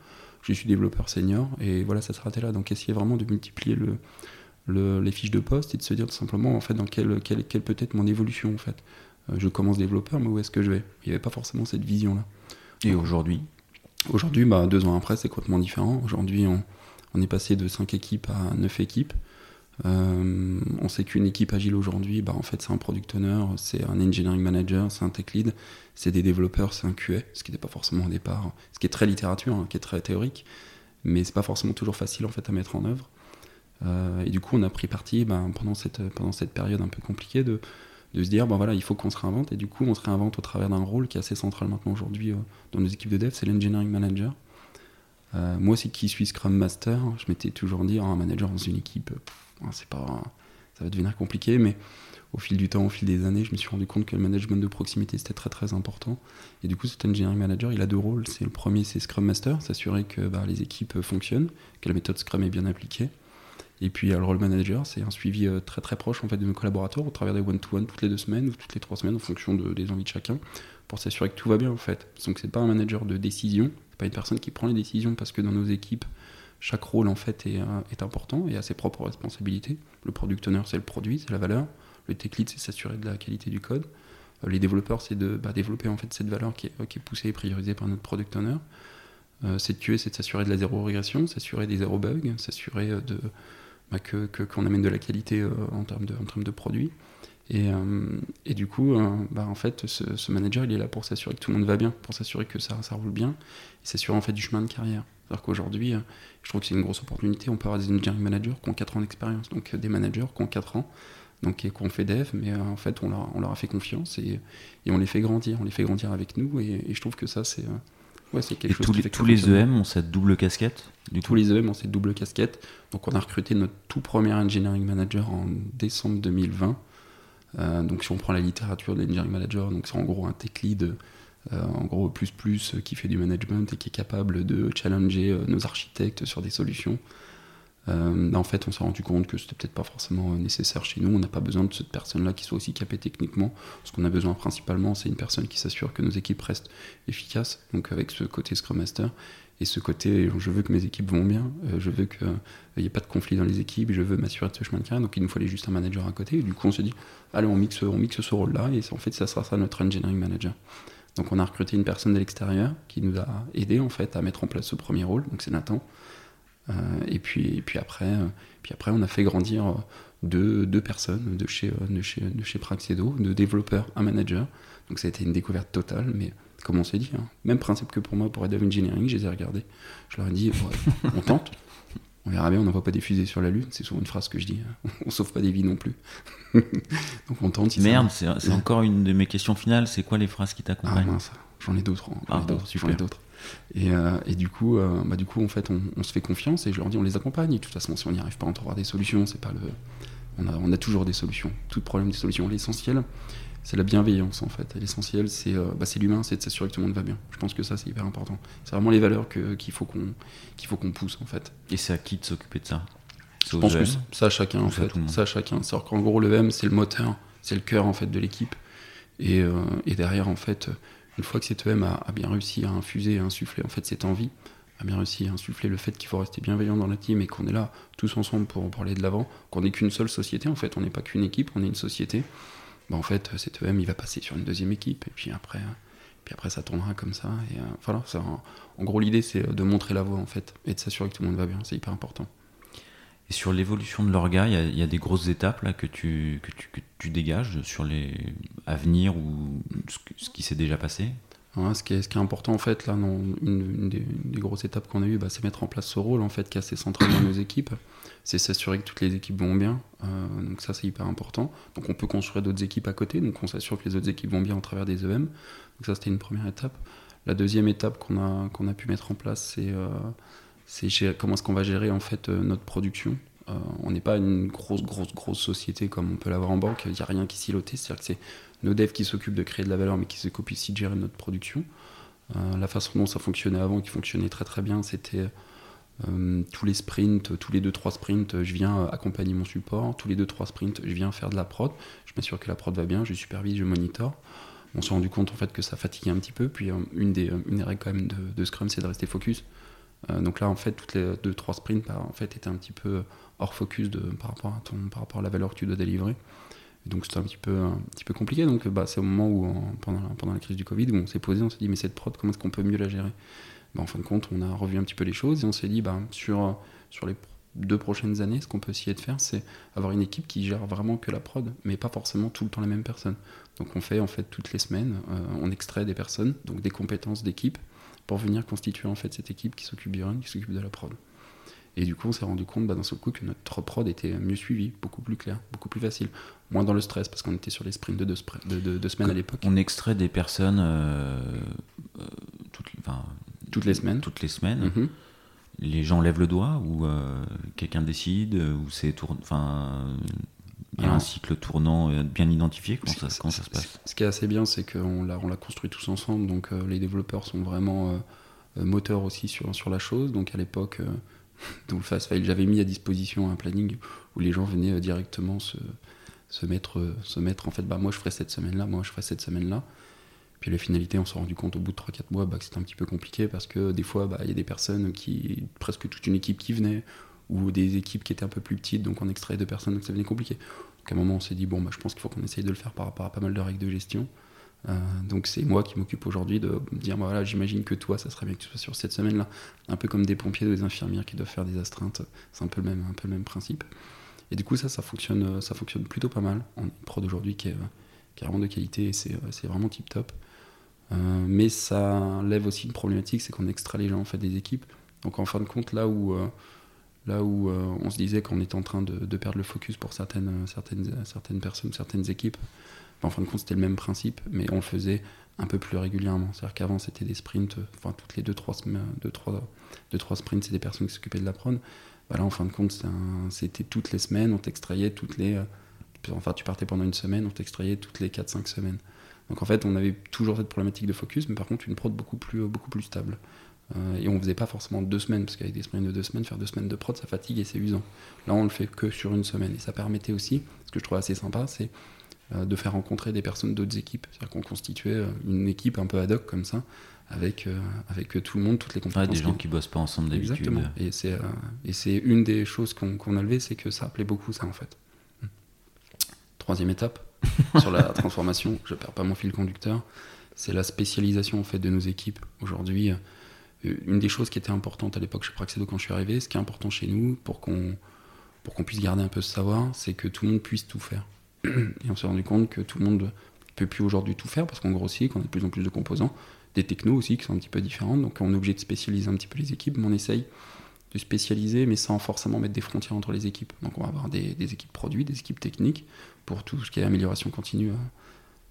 Speaker 1: je suis développeur senior, et voilà, ça s'arrêtait là. Donc essayer vraiment de multiplier le, les fiches de poste et de se dire tout simplement en fait dans quelle, quelle, quelle peut être mon évolution en fait. Euh, je commence développeur, mais où est-ce que je vais? Il n'y avait pas forcément cette vision là.
Speaker 2: Et aujourd'hui?
Speaker 1: Aujourd'hui, bah, deux ans après, c'est complètement différent. Aujourd'hui, on, est passé de 5 équipes à 9 équipes. Euh, on sait qu'une équipe agile aujourd'hui, bah, en fait, c'est un product owner, c'est un engineering manager, c'est un tech lead, c'est des développeurs, c'est un QA, ce qui n'était pas forcément au départ, ce qui est très littérature, hein, qui est très théorique, mais c'est pas forcément toujours facile en fait à mettre en œuvre. Euh, et du coup, on a pris parti bah, pendant, cette, pendant cette période un peu compliquée de, de se dire, bon voilà, il faut qu'on se réinvente, et du coup, on se réinvente au travers d'un rôle qui est assez central maintenant aujourd'hui euh, dans nos équipes de dev, c'est l'engineering manager. Euh, moi aussi, qui suis Scrum Master, je m'étais toujours dit, un manager dans une équipe, c'est pas, ça va devenir compliqué, mais au fil du temps, au fil des années, je me suis rendu compte que le management de proximité c'était très très important. Et du coup, cet engineering manager, il a deux rôles. C'est le premier, c'est Scrum Master, s'assurer que bah, les équipes fonctionnent, que la méthode Scrum est bien appliquée. Et puis le rôle manager, c'est un suivi euh, très très proche en fait de nos collaborateurs au travers des one-to-one toutes les deux semaines ou toutes les trois semaines en fonction des envies de chacun pour s'assurer que tout va bien en fait. Donc c'est pas un manager de décision, c'est pas une personne qui prend les décisions parce que dans nos équipes, chaque rôle en fait est, euh, est important et a ses propres responsabilités. Le product owner c'est le produit, c'est la valeur. Le tech lead c'est s'assurer de la qualité du code. Euh, les développeurs c'est de bah, développer en fait cette valeur qui est, qui est, poussée et priorisée par notre product owner. c'est de tuer, c'est de s'assurer de la zéro régression, s'assurer des zéro bugs, s'assurer de bah, que qu'on amène de la qualité euh, en termes de, en termes de produits. Et, euh, et, du coup, euh, bah, en fait, ce, manager, il est là pour s'assurer que tout le monde va bien, pour s'assurer que ça, ça roule bien, et s'assurer en fait du chemin de carrière. C'est-à-dire qu'aujourd'hui, je trouve que c'est une grosse opportunité. On peut avoir des engineering managers qui ont 4 ans d'expérience, donc des managers qui ont 4 ans, donc qui ont fait dev, mais en fait, on leur, on leur, a fait confiance et, et, on les fait grandir, on les fait grandir avec nous, et, et je trouve que ça, c'est
Speaker 2: et tous, les, tous les EM ont cette double casquette
Speaker 1: du Tous les EM ont cette double casquette. Donc on a recruté notre tout premier engineering manager en décembre 2020. Euh, donc si on prend la littérature de l'engineering manager, donc c'est en gros un tech lead, euh, en gros plus plus qui fait du management et qui est capable de challenger euh, nos architectes sur des solutions. Euh, en fait, on s'est rendu compte que c'était peut-être pas forcément nécessaire chez nous. On n'a pas besoin de cette personne-là qui soit aussi capée techniquement. Ce qu'on a besoin principalement, c'est une personne qui s'assure que nos équipes restent efficaces. Donc, avec ce côté Scrum Master et ce côté, je veux que mes équipes vont bien, euh, je veux qu'il n'y ait pas de conflit dans les équipes, je veux m'assurer de ce chemin de carrière. Donc, il nous fallait juste un manager à côté. Et du coup, on s'est dit, allez, on mixe, on mixe ce rôle-là. Et en fait, ça sera ça notre engineering manager. Donc, on a recruté une personne de l'extérieur qui nous a aidé en fait à mettre en place ce premier rôle. Donc, c'est Nathan. Euh, et, puis, et puis, après, euh, puis après, on a fait grandir euh, deux, deux personnes de chez, de, chez, de chez Praxedo, deux développeurs, un manager. Donc ça a été une découverte totale, mais comme on s'est dit, hein, même principe que pour moi pour of Engineering, je les ai regardés. Je leur ai dit, on tente, on verra bien, on n'envoie pas des fusées sur la Lune, c'est souvent une phrase que je dis, hein. on sauve pas des vies non plus. *laughs* Donc on tente.
Speaker 2: Merde, c'est encore une de mes questions finales, c'est quoi les phrases qui t'accompagnent?
Speaker 1: Ah, J'en ai d'autres, hein. ah, j'en ai d'autres. Et, euh, et, du coup, euh, bah, du coup, en fait, on, se fait confiance et je leur dis, on les accompagne. de toute façon, si on n'y arrive pas, on trouvera des solutions. C'est pas le, on a, on a, toujours des solutions. Tout problème, des solutions. L'essentiel, c'est la bienveillance en fait. L'essentiel, c'est euh, bah, l'humain, c'est de s'assurer que tout le monde va bien. Je pense que ça, c'est hyper important. C'est vraiment les valeurs qu'il faut qu'on qu'il faut qu'on pousse en fait.
Speaker 2: Et c'est à qui de s'occuper de ça?
Speaker 1: Je pense que ça, chacun en fait. Ça, chacun. C'est qu'en gros, le M, c'est le moteur, c'est le cœur en fait de l'équipe. Et, et, derrière, en fait, une fois que cet EM a, bien réussi à infuser, à insuffler en fait cette envie, a bien réussi à insuffler le fait qu'il faut rester bienveillant dans la team et qu'on est là tous ensemble pour, pour aller de l'avant, qu'on n'est qu'une seule société en fait, on n'est pas qu'une équipe, on est une société. Bah, en fait, cet EM il va passer sur une deuxième équipe et puis après, puis après ça tournera comme ça. Et voilà, ça, en gros l'idée c'est de montrer la voie en fait et de s'assurer que tout le monde va bien, c'est hyper important.
Speaker 2: Et sur l'évolution de l'orga, il y, a des grosses étapes là que tu, que tu, que tu dégages sur les à ou ce, qui s'est déjà passé
Speaker 1: ce, qui est, ce, qui est, important en fait là, non, une, des, grosses étapes qu'on a eues, bah, c'est mettre en place ce rôle en fait qui est assez central dans nos équipes. C'est s'assurer que toutes les équipes vont bien. Euh, donc ça c'est hyper important. Donc on peut construire d'autres équipes à côté, donc on s'assure que les autres équipes vont bien au travers des EM. Donc ça c'était une première étape. La deuxième étape qu'on a, pu mettre en place, c'est euh, comment est-ce qu'on va gérer en fait euh, notre production. On n'est pas une grosse, grosse, grosse société comme on peut l'avoir en banque. Il n'y a rien qui siloté. C'est-à-dire que c'est nos devs qui s'occupent de créer de la valeur, mais qui s'occupent aussi de gérer notre production. Euh, la façon dont ça fonctionnait avant, qui fonctionnait très très bien, c'était tous les sprints, tous les 2-3 sprints, je viens accompagner mon support. Tous les 2-3 sprints, je viens faire de la prod. Je m'assure que la prod va bien, je supervise, je monitore. On s'est rendu compte en fait que ça fatiguait un petit peu. Puis une, des, une règles quand même de, de Scrum, c'est de rester focus. Euh, donc là, en fait, toutes les 2-3 sprints bah, en fait, étaient un petit peu hors focus de, par, rapport à ton, par rapport à la valeur que tu dois délivrer. Donc c'était un petit peu, un petit peu compliqué. Donc bah, c'est au moment où, pendant, la, pendant la crise du Covid, on s'est posé, on s'est dit, mais cette prod, comment est-ce qu'on peut mieux la gérer? Bah, En fin de compte, on a revu un petit peu les choses et on s'est dit, bah, sur, sur les deux prochaines années, ce qu'on peut essayer de faire, c'est avoir une équipe qui gère vraiment que la prod, mais pas forcément tout le temps les mêmes personnes. Donc on fait en fait toutes les semaines, euh, on extrait des personnes, donc des compétences d'équipe, pour venir constituer en fait cette équipe qui s'occupe du run, qui s'occupe de la prod. Et du coup, on s'est rendu compte bah, d'un seul coup que notre prod était mieux suivie, beaucoup plus clair, beaucoup plus facile, moins dans le stress parce qu'on était sur les sprints de deux, de, semaines à l'époque.
Speaker 2: On extrait des personnes euh, euh, toutes,
Speaker 1: toutes, les semaines.
Speaker 2: Toutes les semaines. Mhm. Les gens lèvent le doigt ou euh, quelqu'un décide ou c'est. Enfin, il y a un cycle tournant bien identifié Comment, ça, ça, se passe?
Speaker 1: Ce qui est assez bien, c'est qu'on l'a, on l'a construit tous ensemble, donc les développeurs sont vraiment moteurs aussi sur, sur la chose. Donc à l'époque, donc le fast file, j'avais mis à disposition un planning où les gens venaient directement se, se, mettre, se mettre, en fait, bah moi je ferai cette semaine-là, moi je ferai cette semaine-là. Puis la finalité, on s'est rendu compte au bout de 3-4 mois bah, que c'était un petit peu compliqué parce que des fois, bah, il y a des personnes qui, presque toute une équipe qui venait, ou des équipes qui étaient un peu plus petites, donc on extrait deux personnes, donc ça devenait compliqué. Donc à un moment, on s'est dit, bon, bah, je pense qu'il faut qu'on essaye de le faire par rapport à pas mal de règles de gestion. Euh, donc c'est moi qui m'occupe aujourd'hui de dire, bah, voilà, j'imagine que toi, ça serait bien que tu sois sur cette semaine-là. Un peu comme des pompiers ou des infirmières qui doivent faire des astreintes, c'est un peu le même, un peu le même principe. Et du coup, ça, ça fonctionne, ça fonctionne plutôt pas mal. On a une prod aujourd'hui qui est, qui est vraiment de qualité et c'est vraiment tip top. Euh, mais ça lève aussi une problématique, c'est qu'on extrait les gens en fait des équipes. Donc en fin de compte, là où, euh, là où euh, on se disait qu'on était en train de, perdre le focus pour certaines, certaines, certaines personnes, certaines équipes, en fin de compte c'était le même principe, mais on le faisait un peu plus régulièrement. C'est-à-dire qu'avant c'était des sprints, enfin toutes les 2-3 deux, trois, deux, trois sprints, c'est des personnes qui s'occupaient de la prod. Ben, là en fin de compte c'était toutes les semaines, on t'extrayait toutes les... Enfin tu partais pendant une semaine, on t'extrayait toutes les 4-5 semaines. Donc en fait, on avait toujours cette problématique de focus, mais par contre une prod beaucoup plus, beaucoup plus stable. Euh, et on faisait pas forcément deux semaines, parce qu'avec des sprints de deux semaines, faire deux semaines de prod, ça fatigue et c'est usant. Là, on le fait que sur une semaine. Et ça permettait aussi, ce que je trouve assez sympa, c'est euh, de faire rencontrer des personnes d'autres équipes. C'est-à-dire qu'on constituait euh, une équipe un peu ad hoc comme ça, avec, avec tout le monde, toutes les compétences.
Speaker 2: des gens qui bossent pas ensemble d'habitude.
Speaker 1: Exactement. Et c'est, et c'est une des choses qu'on, qu'on a levées, c'est que ça appelait beaucoup ça en fait. Troisième étape, *laughs* sur la transformation, je perds pas mon fil conducteur, c'est la spécialisation en fait de nos équipes. Aujourd'hui, euh, une des choses qui était importante à l'époque chez Praxedo quand je suis arrivé, ce qui est important chez nous pour qu'on pour qu'on puisse garder un peu ce savoir, c'est que tout le monde puisse tout faire. Et on s'est rendu compte que tout le monde peut plus aujourd'hui tout faire parce qu'on grossit, qu'on a de plus en plus de composants, des technos aussi qui sont un petit peu différentes, donc on est obligé de spécialiser un petit peu les équipes, mais on essaye de spécialiser, mais sans forcément mettre des frontières entre les équipes. Donc on va avoir des, équipes produits, des équipes techniques, pour tout ce qui est amélioration continue euh,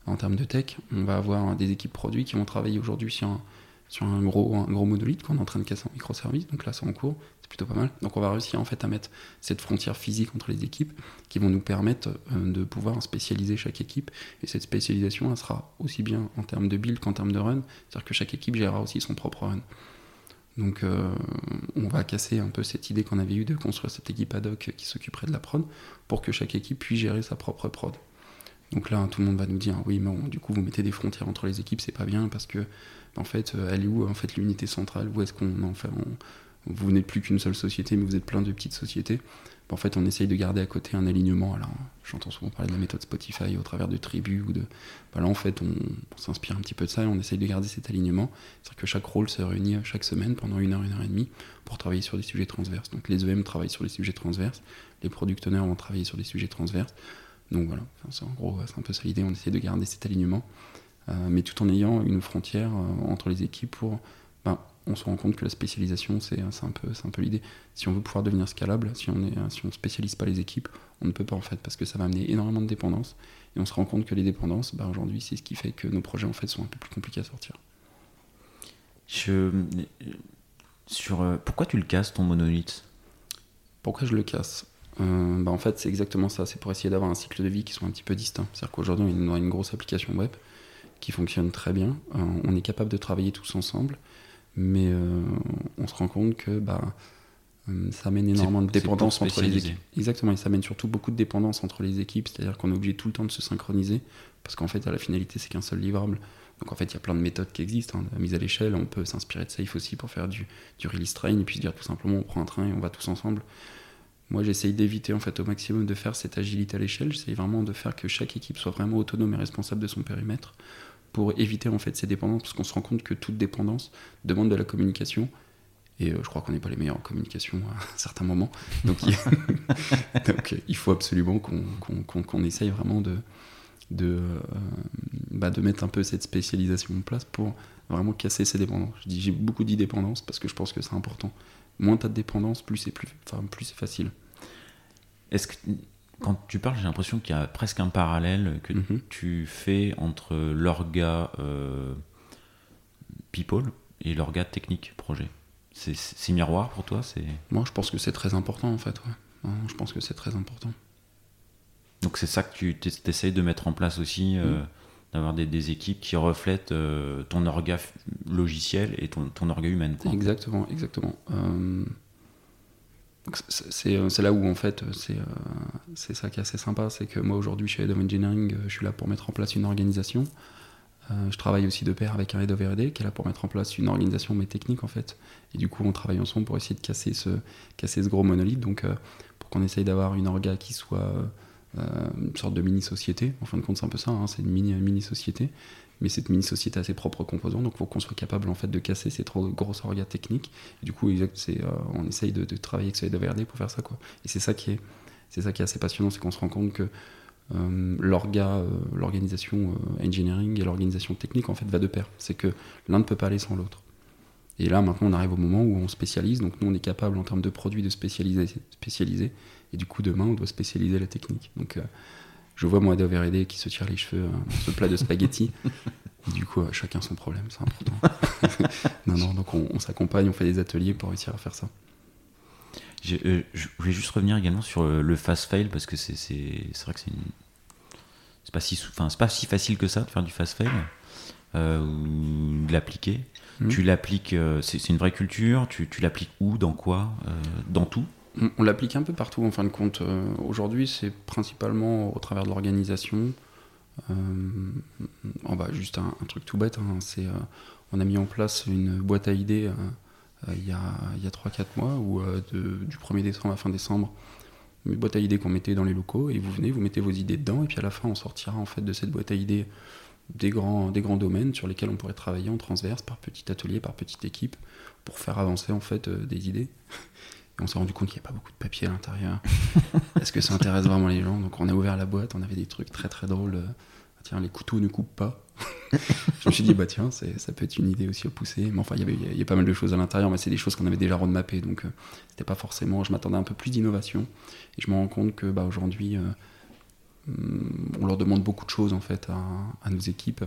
Speaker 1: en termes de tech. On va avoir des équipes produits qui vont travailler aujourd'hui sur un, gros, un gros monolithe qu'on est en train de casser en microservices. Donc là, c'est en cours, plutôt pas mal. Donc on va réussir en fait à mettre cette frontière physique entre les équipes qui vont nous permettre euh, de pouvoir spécialiser chaque équipe. Et cette spécialisation, sera aussi bien en termes de build qu'en termes de run. C'est-à-dire que chaque équipe gérera aussi son propre run. Donc euh, on va casser un peu cette idée qu'on avait eue de construire cette équipe ad hoc qui s'occuperait de la prod pour que chaque équipe puisse gérer sa propre prod. Donc là, tout le monde va nous dire oui, mais du coup, vous mettez des frontières entre les équipes, c'est pas bien parce que en fait, elle est où en fait l'unité centrale? Où est-ce qu'on en fait Vous n'êtes plus qu'une seule société, mais vous êtes plein de petites sociétés. En fait, on essaye de garder à côté un alignement. Alors, j'entends souvent parler de la méthode Spotify au travers de tribus ou de. Bah là, en fait, on, s'inspire un petit peu de ça et on essaye de garder cet alignement. C'est-à-dire que chaque rôle se réunit chaque semaine pendant une heure, une heure et demie pour travailler sur des sujets transverses. Donc, les EM travaillent sur les sujets transverses, les product owners vont travailler sur des sujets transverses. Donc voilà, c'est en gros, c'est un peu ça l'idée. On essaie de garder cet alignement, euh, mais tout en ayant une frontière euh, entre les équipes pour ben, on se rend compte que la spécialisation, c'est un peu, un peu l'idée. Si on veut pouvoir devenir scalable, si on ne si on spécialise pas les équipes, on ne peut pas en fait, parce que ça va amener énormément de dépendances. Et on se rend compte que les dépendances, bah, aujourd'hui, c'est ce qui fait que nos projets en fait sont un peu plus compliqués à sortir.
Speaker 2: Je... Sur, euh, pourquoi tu le casses ton monolithe?
Speaker 1: Pourquoi je le casse? Euh, bah, En fait, c'est exactement ça. C'est pour essayer d'avoir un cycle de vie qui soit un petit peu distinct. C'est-à-dire qu'aujourd'hui, on a une grosse application web qui fonctionne très bien. Euh, on est capable de travailler tous ensemble mais euh, on se rend compte que bah, euh, ça amène énormément de dépendance entre les équipes. Exactement, et ça amène surtout beaucoup de dépendance entre les équipes, c'est-à-dire qu'on est obligé tout le temps de se synchroniser, parce qu'en fait, à la finalité, c'est qu'un seul livrable. Donc en fait, il y a plein de méthodes qui existent. Hein, la mise à l'échelle, on peut s'inspirer de Safe aussi pour faire du, du release train, et puis se dire tout simplement, on prend un train et on va tous ensemble. Moi, j'essaye d'éviter en fait au maximum de faire cette agilité à l'échelle. J'essaye vraiment de faire que chaque équipe soit vraiment autonome et responsable de son périmètre pour éviter en fait ces dépendances, parce qu'on se rend compte que toute dépendance demande de la communication. Et euh, je crois qu'on n'est pas les meilleurs en communication à certains moments. Donc, il, *laughs* Donc, il faut absolument qu'on essaye vraiment de, de, euh, bah, de mettre un peu cette spécialisation en place pour vraiment casser ces dépendances. Je dis j'ai beaucoup d'idépendance parce que je pense que c'est important. Moins tu as de dépendance, plus c'est plus, enfin, plus c'est facile.
Speaker 2: Est-ce que quand tu parles, j'ai l'impression qu'il y a presque un parallèle que mhm. tu fais entre l'orga euh, people et l'orga technique projet. C'est miroir pour toi
Speaker 1: Moi, je pense que c'est très important en fait. Je pense que c'est très important.
Speaker 2: Donc c'est ça que tu essayes de mettre en place aussi, euh, mhm. d'avoir des, équipes qui reflètent euh, ton orga logiciel et ton, ton orga humain.
Speaker 1: Exactement, exactement. Euh, c'est là où en fait euh, c'est ça qui est assez sympa, c'est que moi aujourd'hui chez Head Engineering, euh, je suis là pour mettre en place une organisation. je travaille aussi de pair avec un Head of R&D qui est là pour mettre en place une organisation mais technique en fait. Et du coup on travaille ensemble pour essayer de casser ce, casser ce gros monolithe, donc pour qu'on essaye d'avoir une orga qui soit une sorte de mini-société. En fin de compte c'est un peu ça, hein, c'est une mini-société. Mini mais cette mini-société a ses propres composants, donc il faut qu'on soit capable en fait de casser ces trop grosses orgas techniques. du coup, c'est, euh, on essaye de, travailler avec ce de pour faire ça. Et c'est ça qui est, c'est ça qui est assez passionnant, c'est qu'on se rend compte que euh, l'orga, euh, l'organisation engineering et l'organisation technique en fait va de pair. C'est que l'un ne peut pas aller sans l'autre. Et là, maintenant, on arrive au moment où on spécialise. Donc, nous, on est capable en termes de produits de spécialiser, spécialiser. Et du coup, demain, on doit spécialiser la technique. Donc, je vois moi Aide qui se tire les cheveux hein, ce plat de spaghettis. *laughs* du coup, euh, chacun son problème, c'est important. *laughs* non, non, donc on, s'accompagne, on fait des ateliers pour réussir à faire ça.
Speaker 2: Euh, je voulais juste revenir également sur euh, le fast fail parce que c'est vrai que c'est c'est pas si enfin c'est pas si facile que ça de faire du fast fail ou de l'appliquer. Mmh. Tu l'appliques, c'est une vraie culture. Tu, tu l'appliques où, dans quoi, dans tout?
Speaker 1: On, l'applique un peu partout en fin de compte. Euh, aujourd'hui, c'est principalement au travers de l'organisation. Euh, juste un, truc tout bête. Hein, c'est, euh, on a mis en place une boîte à idées il y a, a 3-4 mois, ou du 1er décembre à fin décembre, une boîte à idées qu'on mettait dans les locaux, et vous venez, vous mettez vos idées dedans, et puis à la fin, on sortira en fait de cette boîte à idées des grands, des grands domaines sur lesquels on pourrait travailler en transverse, par petit atelier, par petite équipe, pour faire avancer en fait des idées on s'est rendu compte qu'il n'y a pas beaucoup de papier à l'intérieur. *laughs* Est-ce que ça intéresse vraiment les gens Donc on a ouvert la boîte, on avait des trucs très très drôles. Euh, tiens, les couteaux ne coupent pas. *laughs* je me suis dit, bah tiens, ça peut être une idée aussi à pousser. Mais enfin, il y avait il y a pas mal de choses à l'intérieur, mais c'est des choses qu'on avait déjà roadmappées. Donc euh, c'était pas forcément. Je m'attendais un peu plus d'innovation. Et je me rends compte que bah, aujourd'hui, euh, on leur demande beaucoup de choses en fait à, à nos équipes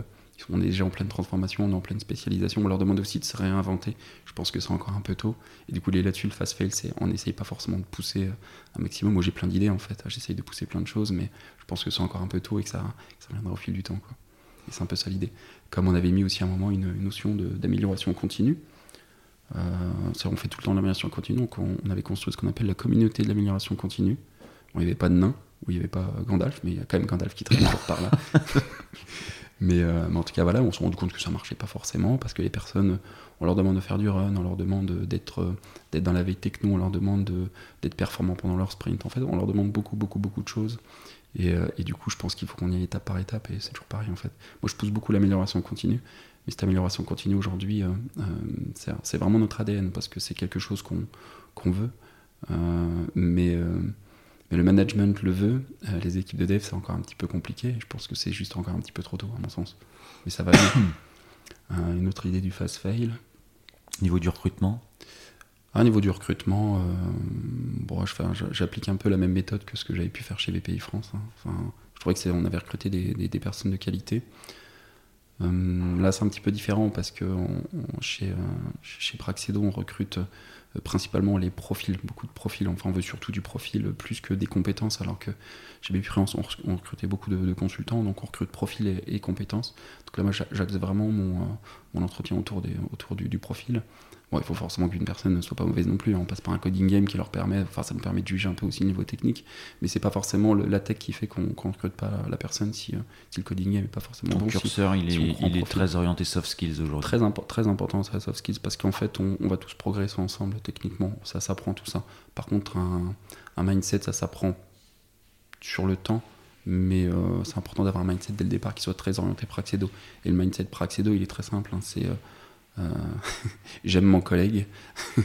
Speaker 1: on est déjà en pleine transformation, on est en pleine spécialisation, on leur demande aussi de se réinventer. Je pense que c'est encore un peu tôt. Et du coup, là-dessus, le fast fail, c'est on n'essaye pas forcément de pousser euh, un maximum. Moi, j'ai plein d'idées en fait, j'essaye de pousser plein de choses, mais je pense que c'est encore un peu tôt et que ça, viendra au fil du temps. Et c'est un peu ça l'idée. Comme on avait mis aussi à un moment une, notion d'amélioration continue. Euh, on fait tout le temps l'amélioration continue, donc on, avait construit ce qu'on appelle la communauté de l'amélioration continue. il n'y avait pas de nain, où il n'y avait pas Gandalf, mais il y a quand même Gandalf qui traîne par là. *laughs* mais, mais, en tout cas, voilà, on s'est rendu compte que ça marchait pas forcément parce que les personnes, on leur demande de faire du run, on leur demande d'être dans la veille techno, on leur demande d'être performant pendant leur sprint. En fait, on leur demande beaucoup, beaucoup, beaucoup de choses. Et, et du coup, je pense qu'il faut qu'on y aille étape par étape et c'est toujours pareil en fait. Moi, je pousse beaucoup l'amélioration continue. Mais cette amélioration continue aujourd'hui, euh, euh, c'est vraiment notre ADN parce que c'est quelque chose qu'on veut. Euh, mais, mais, le management le veut. les équipes de dev, c'est encore un petit peu compliqué. Je pense que c'est juste encore un petit peu trop tôt, à mon sens. Mais ça va bien. *coughs* une autre idée du fast fail.
Speaker 2: Niveau du recrutement?
Speaker 1: Au niveau du recrutement, bon, j'applique un peu la même méthode que ce que j'avais pu faire chez BPI France. Hein. Enfin, je trouvais que on avait recruté des, des, personnes de qualité. Euh, là, c'est un petit peu différent parce que chez, euh, chez Praxedo, on recrute euh, principalement les profils, beaucoup de profils. Enfin, on veut surtout du profil plus que des compétences, alors que chez BP France, on, recrutait beaucoup de, consultants, donc on recrute profil et, compétences. Donc là, moi, j'axe vraiment mon, mon, entretien autour, du profil. Bon, il faut forcément qu'une personne ne soit pas mauvaise non plus. On passe par un coding game qui leur permet, enfin, ça me permet de juger un peu aussi le niveau technique, mais c'est pas forcément la tech qui fait qu'on ne recrute pas la, personne si, euh, si, le coding game n'est pas forcément
Speaker 2: Ton bon. curseur, il, est, il est, très orienté soft skills aujourd'hui.
Speaker 1: Très, très important, très soft skills, parce qu'en fait, on, va tous progresser ensemble techniquement. Ça s'apprend tout ça. Par contre, un, un mindset, ça s'apprend sur le temps mais euh, c'est important d'avoir un mindset dès le départ qui soit très orienté Praxedo. Et le mindset Praxedo, il est très simple. Hein. c'est euh, *laughs* j'aime mon collègue,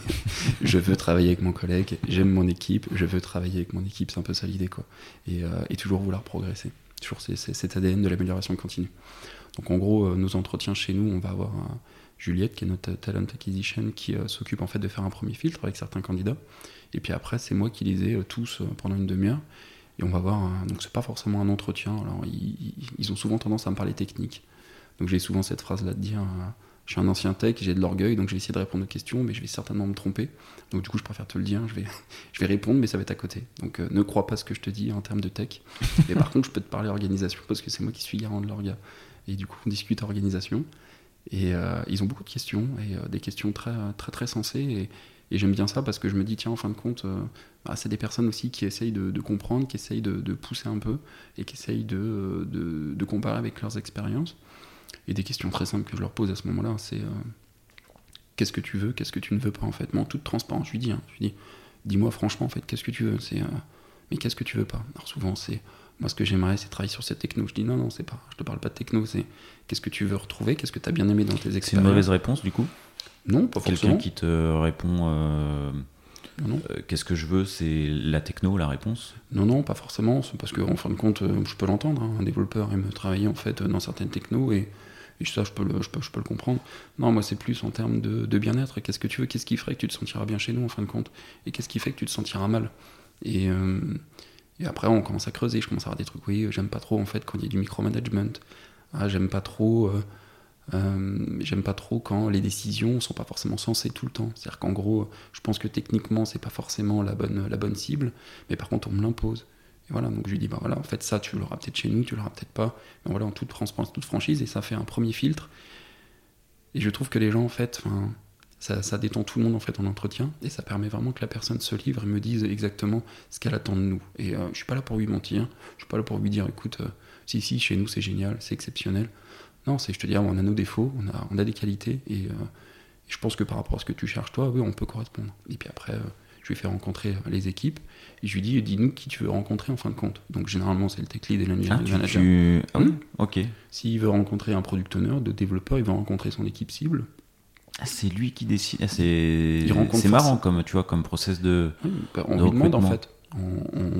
Speaker 1: *laughs* je veux travailler avec mon collègue, j'aime mon équipe, je veux travailler avec mon équipe, c'est un peu ça l'idée quoi. Et, euh, toujours vouloir progresser, toujours cet ADN de l'amélioration continue. Donc en gros, euh, nos entretiens chez nous, on va avoir Juliette qui est notre talent acquisition qui s'occupe en fait de faire un premier filtre avec certains candidats. Et puis après, c'est moi qui les ai tous pendant une demi-heure. Et on va voir, donc c'est pas forcément un entretien. Alors ils, ils, ont souvent tendance à me parler technique. Donc j'ai souvent cette phrase là de dire je suis un ancien tech, j'ai de l'orgueil, donc je vais essayer de répondre aux questions, mais je vais certainement me tromper. Donc du coup, je préfère te le dire, je vais, je vais répondre, mais ça va être à côté. Donc euh, ne crois pas ce que je te dis en termes de tech. mais par contre, je peux te parler organisation, parce que c'est moi qui suis garant de l'orga. Et du coup, on discute organisation. Et euh, ils ont beaucoup de questions, et euh, des questions très, très, très sensées. Et, j'aime bien ça parce que je me dis, tiens, en fin de compte, bah, c'est des personnes aussi qui essayent de, comprendre, qui essayent de, de, pousser un peu, et qui essayent de, de comparer avec leurs expériences. Et des questions très simples que je leur pose à ce moment-là, c'est euh, qu'est-ce que tu veux, qu'est-ce que tu ne veux pas en fait? Mais en toute transparence, je lui dis, hein, je lui dis, dis-moi franchement en fait, qu'est-ce que tu veux? C'est, euh, mais qu'est-ce que tu veux pas? Alors souvent c'est, moi ce que j'aimerais c'est travailler sur cette techno. Je dis non non c'est pas, je te parle pas de techno, c'est qu'est-ce que tu veux retrouver, qu'est-ce que tu as bien aimé dans tes expériences.
Speaker 2: C'est une mauvaise réponse du coup?
Speaker 1: Non, pas forcément.
Speaker 2: Quelqu'un qui te répond. Euh, qu'est-ce que je veux C'est la techno, la réponse?
Speaker 1: Non, non, pas forcément. Parce que, en fin de compte, je peux l'entendre. Hein. Un développeur aime travailler en fait dans certaines technos et et ça, je peux le, je peux, je peux le comprendre. Non, moi, c'est plus en termes de, bien-être. Qu'est-ce que tu veux? Qu'est-ce qui ferait que tu te sentiras bien chez nous, en fin de compte? Et qu'est-ce qui fait que tu te sentiras mal? Et, euh, après, on commence à creuser. Je commence à avoir des trucs. Oui, j'aime pas trop, en fait, quand il y a du micromanagement. Ah, j'aime pas trop. Euh, euh, j'aime pas trop quand les décisions sont pas forcément sensées tout le temps. C'est-à-dire qu'en gros, je pense que techniquement, c'est pas forcément la bonne, la bonne cible, mais par contre, on me l'impose voilà, donc je lui dis, bah voilà, en fait, ça, tu l'auras peut-être chez nous, tu l'auras peut-être pas. Mais voilà, en toute transparence, toute franchise, et ça fait un premier filtre. Et je trouve que les gens, en fait, ça, ça, détend tout le monde en fait en entretien, et ça permet vraiment que la personne se livre et me dise exactement ce qu'elle attend de nous. Et euh, je suis pas là pour lui mentir, je suis pas là pour lui dire, écoute, euh, si, si, chez nous, c'est génial, c'est exceptionnel. Non, c'est je te dis, on a nos défauts, on a, des qualités, et, euh, et, je pense que par rapport à ce que tu cherches, toi, oui, on peut correspondre. Et puis après, je lui fais rencontrer les équipes et je lui dis dis-nous qui tu veux rencontrer en fin de compte. Donc généralement c'est le tech lead et l'engineering
Speaker 2: ah, manager. Ah oui hmm. Ok.
Speaker 1: S'il veut rencontrer un product owner, de développeur, il va rencontrer son équipe cible.
Speaker 2: Ah, c'est lui qui décide. Ah, c'est marrant comme tu vois comme process de.
Speaker 1: Bah, on lui demande en fait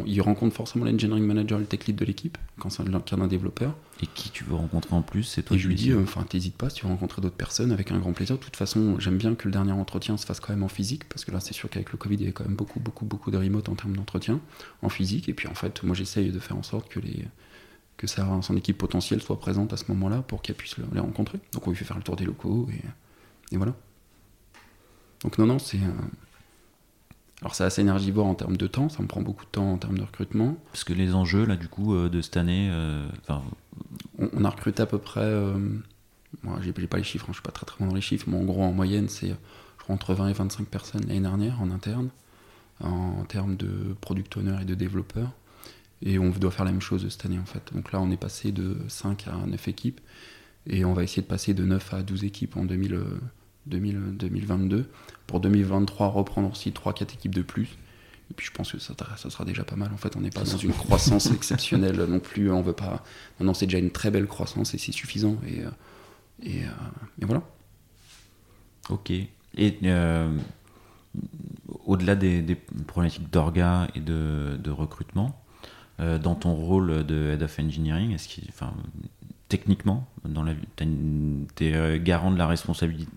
Speaker 1: il rencontre forcément l'engineering manager, le tech lead de l'équipe, quand c'est le cas d'un développeur.
Speaker 2: Et qui tu veux rencontrer en plus C'est toi
Speaker 1: Et je lui dis, euh, enfin, t'hésites pas, si tu veux rencontrer d'autres personnes, avec un grand plaisir. De toute façon, j'aime bien que le dernier entretien se fasse quand même en physique, parce que là, c'est sûr qu'avec le Covid, il y avait quand même beaucoup, beaucoup, beaucoup de remote en termes d'entretien, en physique. Et puis, en fait, moi, j'essaye de faire en sorte que les que ça, son équipe potentielle soit présente à ce moment-là pour qu'elle puisse les rencontrer. Donc, on lui fait faire le tour des locaux, et, et voilà. Donc, non, non, c'est. Alors c'est assez énergivore en termes de temps, ça me prend beaucoup de temps en termes de recrutement.
Speaker 2: Parce que les enjeux là du coup euh, de cette année,
Speaker 1: euh, on, a recruté à peu près, euh, moi j'ai pas les chiffres, hein, je suis pas très très bon dans les chiffres, mais en gros en moyenne c'est je crois entre 20 et 25 personnes l'année dernière en interne, en, termes de product owner et de développeurs. Et on doit faire la même chose cette année en fait. Donc là, on est passé de 5 à 9 équipes. Et on va essayer de passer de 9 à 12 équipes en 2000, 2022. Pour 2023, reprendre aussi 3-4 équipes de plus. Et puis je pense que ça, ça sera déjà pas mal. En fait, on n'est pas dans une croissance *laughs* exceptionnelle non plus. On veut pas. Non, non c'est déjà une très belle croissance et c'est suffisant. Et, et, et, voilà.
Speaker 2: Ok. Et euh, au-delà des, problématiques d'orga et de, recrutement, euh, dans ton rôle de Head of Engineering, est-ce qu'il, enfin, techniquement, dans la, es euh, garant de la responsabilité,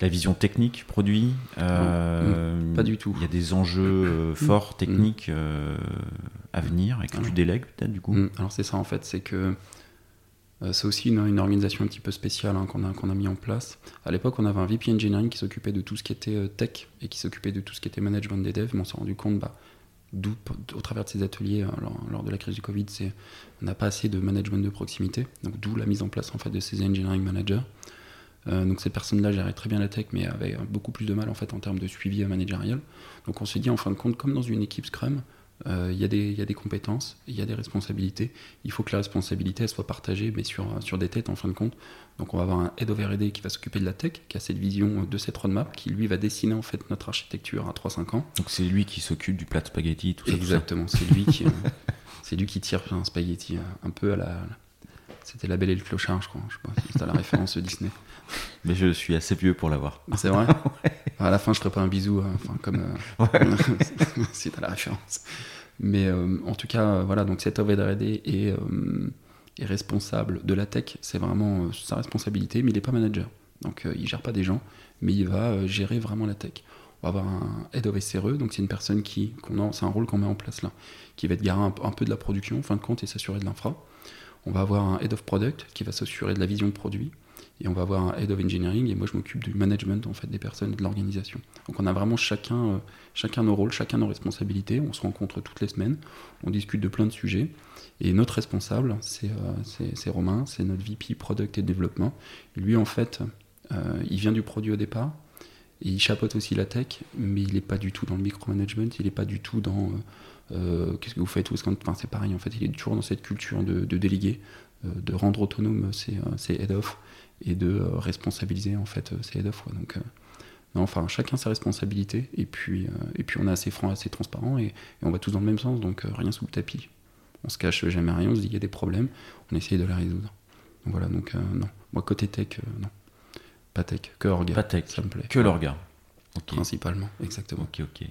Speaker 2: la vision technique produit
Speaker 1: Pas du tout.
Speaker 2: Il y a des enjeux forts techniques à venir et que tu délègues peut-être du coup.
Speaker 1: Mm. Alors c'est ça en fait, c'est que euh, c'est aussi une, organisation un petit peu spéciale hein, qu'on a, qu'on a mis en place. À l'époque, on avait un VP Engineering qui s'occupait de tout ce qui était euh, tech et qui s'occupait de tout ce qui était management des devs. Mais on s'est rendu compte, bah, d'où, au travers de ces ateliers, euh, lors, de la crise du Covid, c'est, on n'a pas assez de management de proximité. Donc, d'où la mise en place en fait, de ces engineering managers. Donc, ces personnes-là géraient très bien la tech, mais avaient beaucoup plus de mal en, fait, en termes de suivi managérial. Donc, on s'est dit, en fin de compte, comme dans une équipe Scrum, euh, il y, y, a des compétences, il y a des responsabilités. Il faut que la responsabilité elle soit partagée, mais sur, sur des têtes en fin de compte. Donc on va avoir un head of R&D qui va s'occuper de la tech, qui a cette vision de cette roadmap, qui lui va dessiner en fait notre architecture à 3-5 ans.
Speaker 2: Donc c'est lui qui s'occupe du plat de spaghetti, tout ça.
Speaker 1: Exactement, c'est lui qui, euh, *laughs* c'est lui qui tire un spaghetti euh, un peu à la, c'était La Belle et le Clochard, je crois. Je sais pas si la référence Disney.
Speaker 2: Mais je suis assez vieux pour l'avoir.
Speaker 1: Ah, c'est vrai *laughs* À la fin, je ferai pas un bisou, hein, enfin, comme euh, *laughs* si t'as la référence. Mais euh, en tout cas, euh, voilà, donc cet OVRD est, est responsable de la tech. C'est vraiment sa responsabilité, mais il n'est pas manager. Donc il gère pas des gens, mais il va gérer vraiment la tech. On va avoir un head of SRE, donc c'est une personne qui, c'est un rôle qu'on met en place là, qui va être garant un, un, peu de la production en fin de compte et s'assurer de l'infra. On va avoir un head of product qui va s'assurer de la vision de produit et on va avoir un head of engineering et moi je m'occupe du management en fait des personnes et de l'organisation. Donc on a vraiment chacun, euh, chacun nos rôles, chacun nos responsabilités. On se rencontre toutes les semaines, on discute de plein de sujets. Et notre responsable, c'est euh, Romain, c'est notre VP product et développement. Lui en fait, euh, il vient du produit au départ. Et il chapeaute aussi la tech, mais il n'est pas du tout dans le micromanagement, il n'est pas du tout dans qu'est-ce que vous faites, enfin, c'est pareil en fait, il est toujours dans cette culture de, déléguer, de rendre autonome ses, head-off et de euh, responsabiliser en fait ces head-off. Donc, euh, non, enfin, chacun sa responsabilité et puis, euh, et puis on est assez franc, assez transparent et, on va tous dans le même sens, donc rien sous le tapis. On se cache jamais rien, on se dit qu'il y a des problèmes, on essaye de les résoudre. Donc voilà, donc non. Moi, côté tech, non. Pas tech, que orga.
Speaker 2: Pas tech, ça me plaît. Que l'orga.
Speaker 1: Principalement, exactement.
Speaker 2: Ok, ok.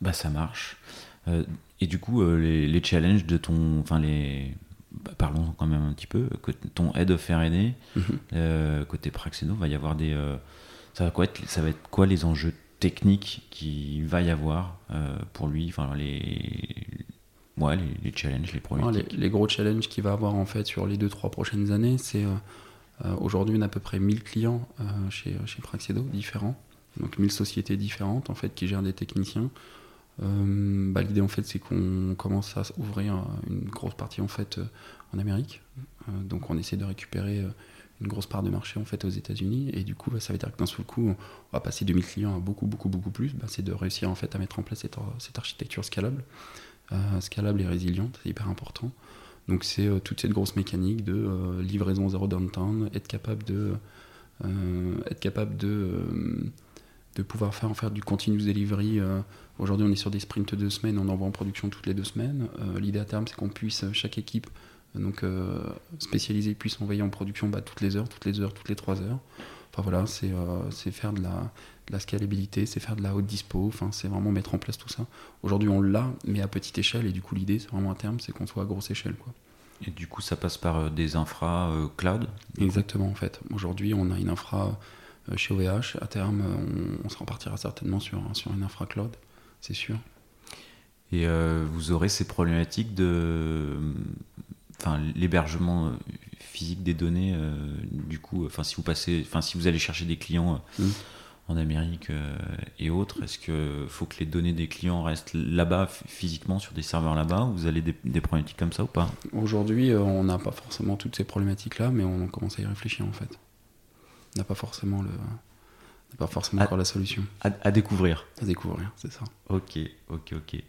Speaker 2: bah ça marche. et du coup, les, les, challenges de ton, enfin les, bah, parlons quand même un petit peu, ton head of R&D, euh, côté Praxeno, va y avoir des... Euh, ça, va quoi être, ça va être quoi les enjeux techniques qu'il va y avoir euh, pour lui, enfin les, ouais, les, challenges, les
Speaker 1: problématiques? Les, gros challenges qu'il va avoir en fait sur les 2-3 prochaines années, c'est aujourd'hui on a à peu près 1000 clients chez, chez Praxedo différents, donc 1000 sociétés différentes en fait qui gèrent des techniciens. Euh, bah, l'idée en fait c'est qu'on commence à ouvrir une grosse partie en fait euh, en Amérique. Euh, donc on essaie de récupérer une grosse part de marché en fait aux États-Unis et du coup bah, ça veut dire que d'un seul coup on va passer de 1000 clients à beaucoup beaucoup beaucoup plus. Bah, c'est de réussir en fait à mettre en place cette, cette architecture scalable, scalable et résiliente, c'est hyper important. Donc c'est toute cette grosse mécanique de livraison zéro downtime, être capable de être capable de de pouvoir faire en faire du continuous delivery Aujourd'hui, on est sur des sprints de deux semaines, on envoie en production toutes les deux semaines. Euh, l'idée à terme, c'est qu'on puisse, euh, chaque équipe euh, donc, spécialisée puisse envoyer en production bah, toutes les heures, toutes les heures, toutes les trois heures. Enfin voilà, c'est faire de la, la scalabilité, c'est faire de la haute dispo, enfin, c'est vraiment mettre en place tout ça. Aujourd'hui, on l'a, mais à petite échelle, et du coup, l'idée, c'est vraiment à terme, c'est qu'on soit à grosse échelle. Quoi.
Speaker 2: Et du coup, ça passe par des infra cloud?
Speaker 1: Exactement, en fait. Aujourd'hui, on a une infra chez OVH. À terme, on, on se repartira certainement sur, sur une infra cloud c'est sûr.
Speaker 2: Et euh, vous aurez ces problématiques de. Enfin, l'hébergement physique des données, euh, du coup, enfin, si vous passez, enfin, si vous allez chercher des clients euh, mmh. En Amérique et autres, est-ce qu'il faut que les données des clients restent là-bas physiquement sur des serveurs là-bas Vous avez des, des, problématiques comme ça ou pas?
Speaker 1: Aujourd'hui, on n'a pas forcément toutes ces problématiques-là, mais on commence à y réfléchir en fait. On n'a pas forcément le, pas forcément
Speaker 2: À-
Speaker 1: encore la solution.
Speaker 2: À, à découvrir.
Speaker 1: À découvrir, c'est ça.
Speaker 2: Ok, ok, ok.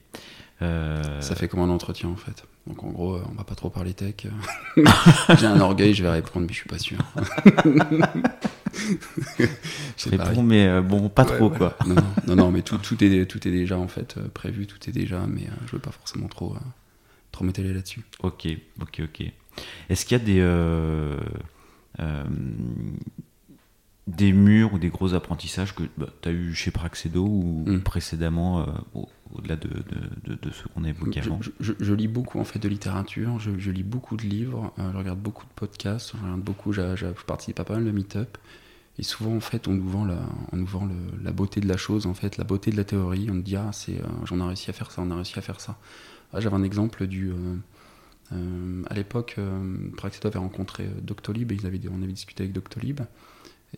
Speaker 2: Euh,
Speaker 1: Ça fait comme un entretien en fait. Donc en gros, euh, on va pas trop parler tech. *laughs* J'ai un orgueil, je vais répondre, mais je suis pas sûr. *laughs* *laughs*
Speaker 2: c'est bon, mais euh, bon, pas
Speaker 1: Ouais,
Speaker 2: trop,
Speaker 1: voilà.
Speaker 2: quoi.
Speaker 1: Non, non, mais tout, tout, est, tout est déjà en fait euh, prévu, tout est déjà, mais euh, je veux pas forcément trop, euh, trop m'étaler là-dessus.
Speaker 2: Ok, ok, ok. Est-ce qu'il y a des, euh, des murs ou des gros apprentissages que tu as eu chez Praxedo ou
Speaker 1: Mm.
Speaker 2: précédemment, au- au-delà de, de, de, de ce qu'on a évoqué
Speaker 1: Je,
Speaker 2: avant?
Speaker 1: je- je- je lis beaucoup en fait de littérature, je, je lis beaucoup de livres, euh, je regarde beaucoup de podcasts, je regarde beaucoup, je participe à pas mal de meet-up. Et souvent en fait, on nous vend, la, beauté de la chose, en fait, la beauté de la théorie. On nous dit ah c'est, euh, j'en ai réussi à faire ça, on a réussi à faire ça. Ah, J'avais un exemple du, euh, euh, à l'époque, Praxedo avait rencontré Doctolib et on avait discuté avec Doctolib.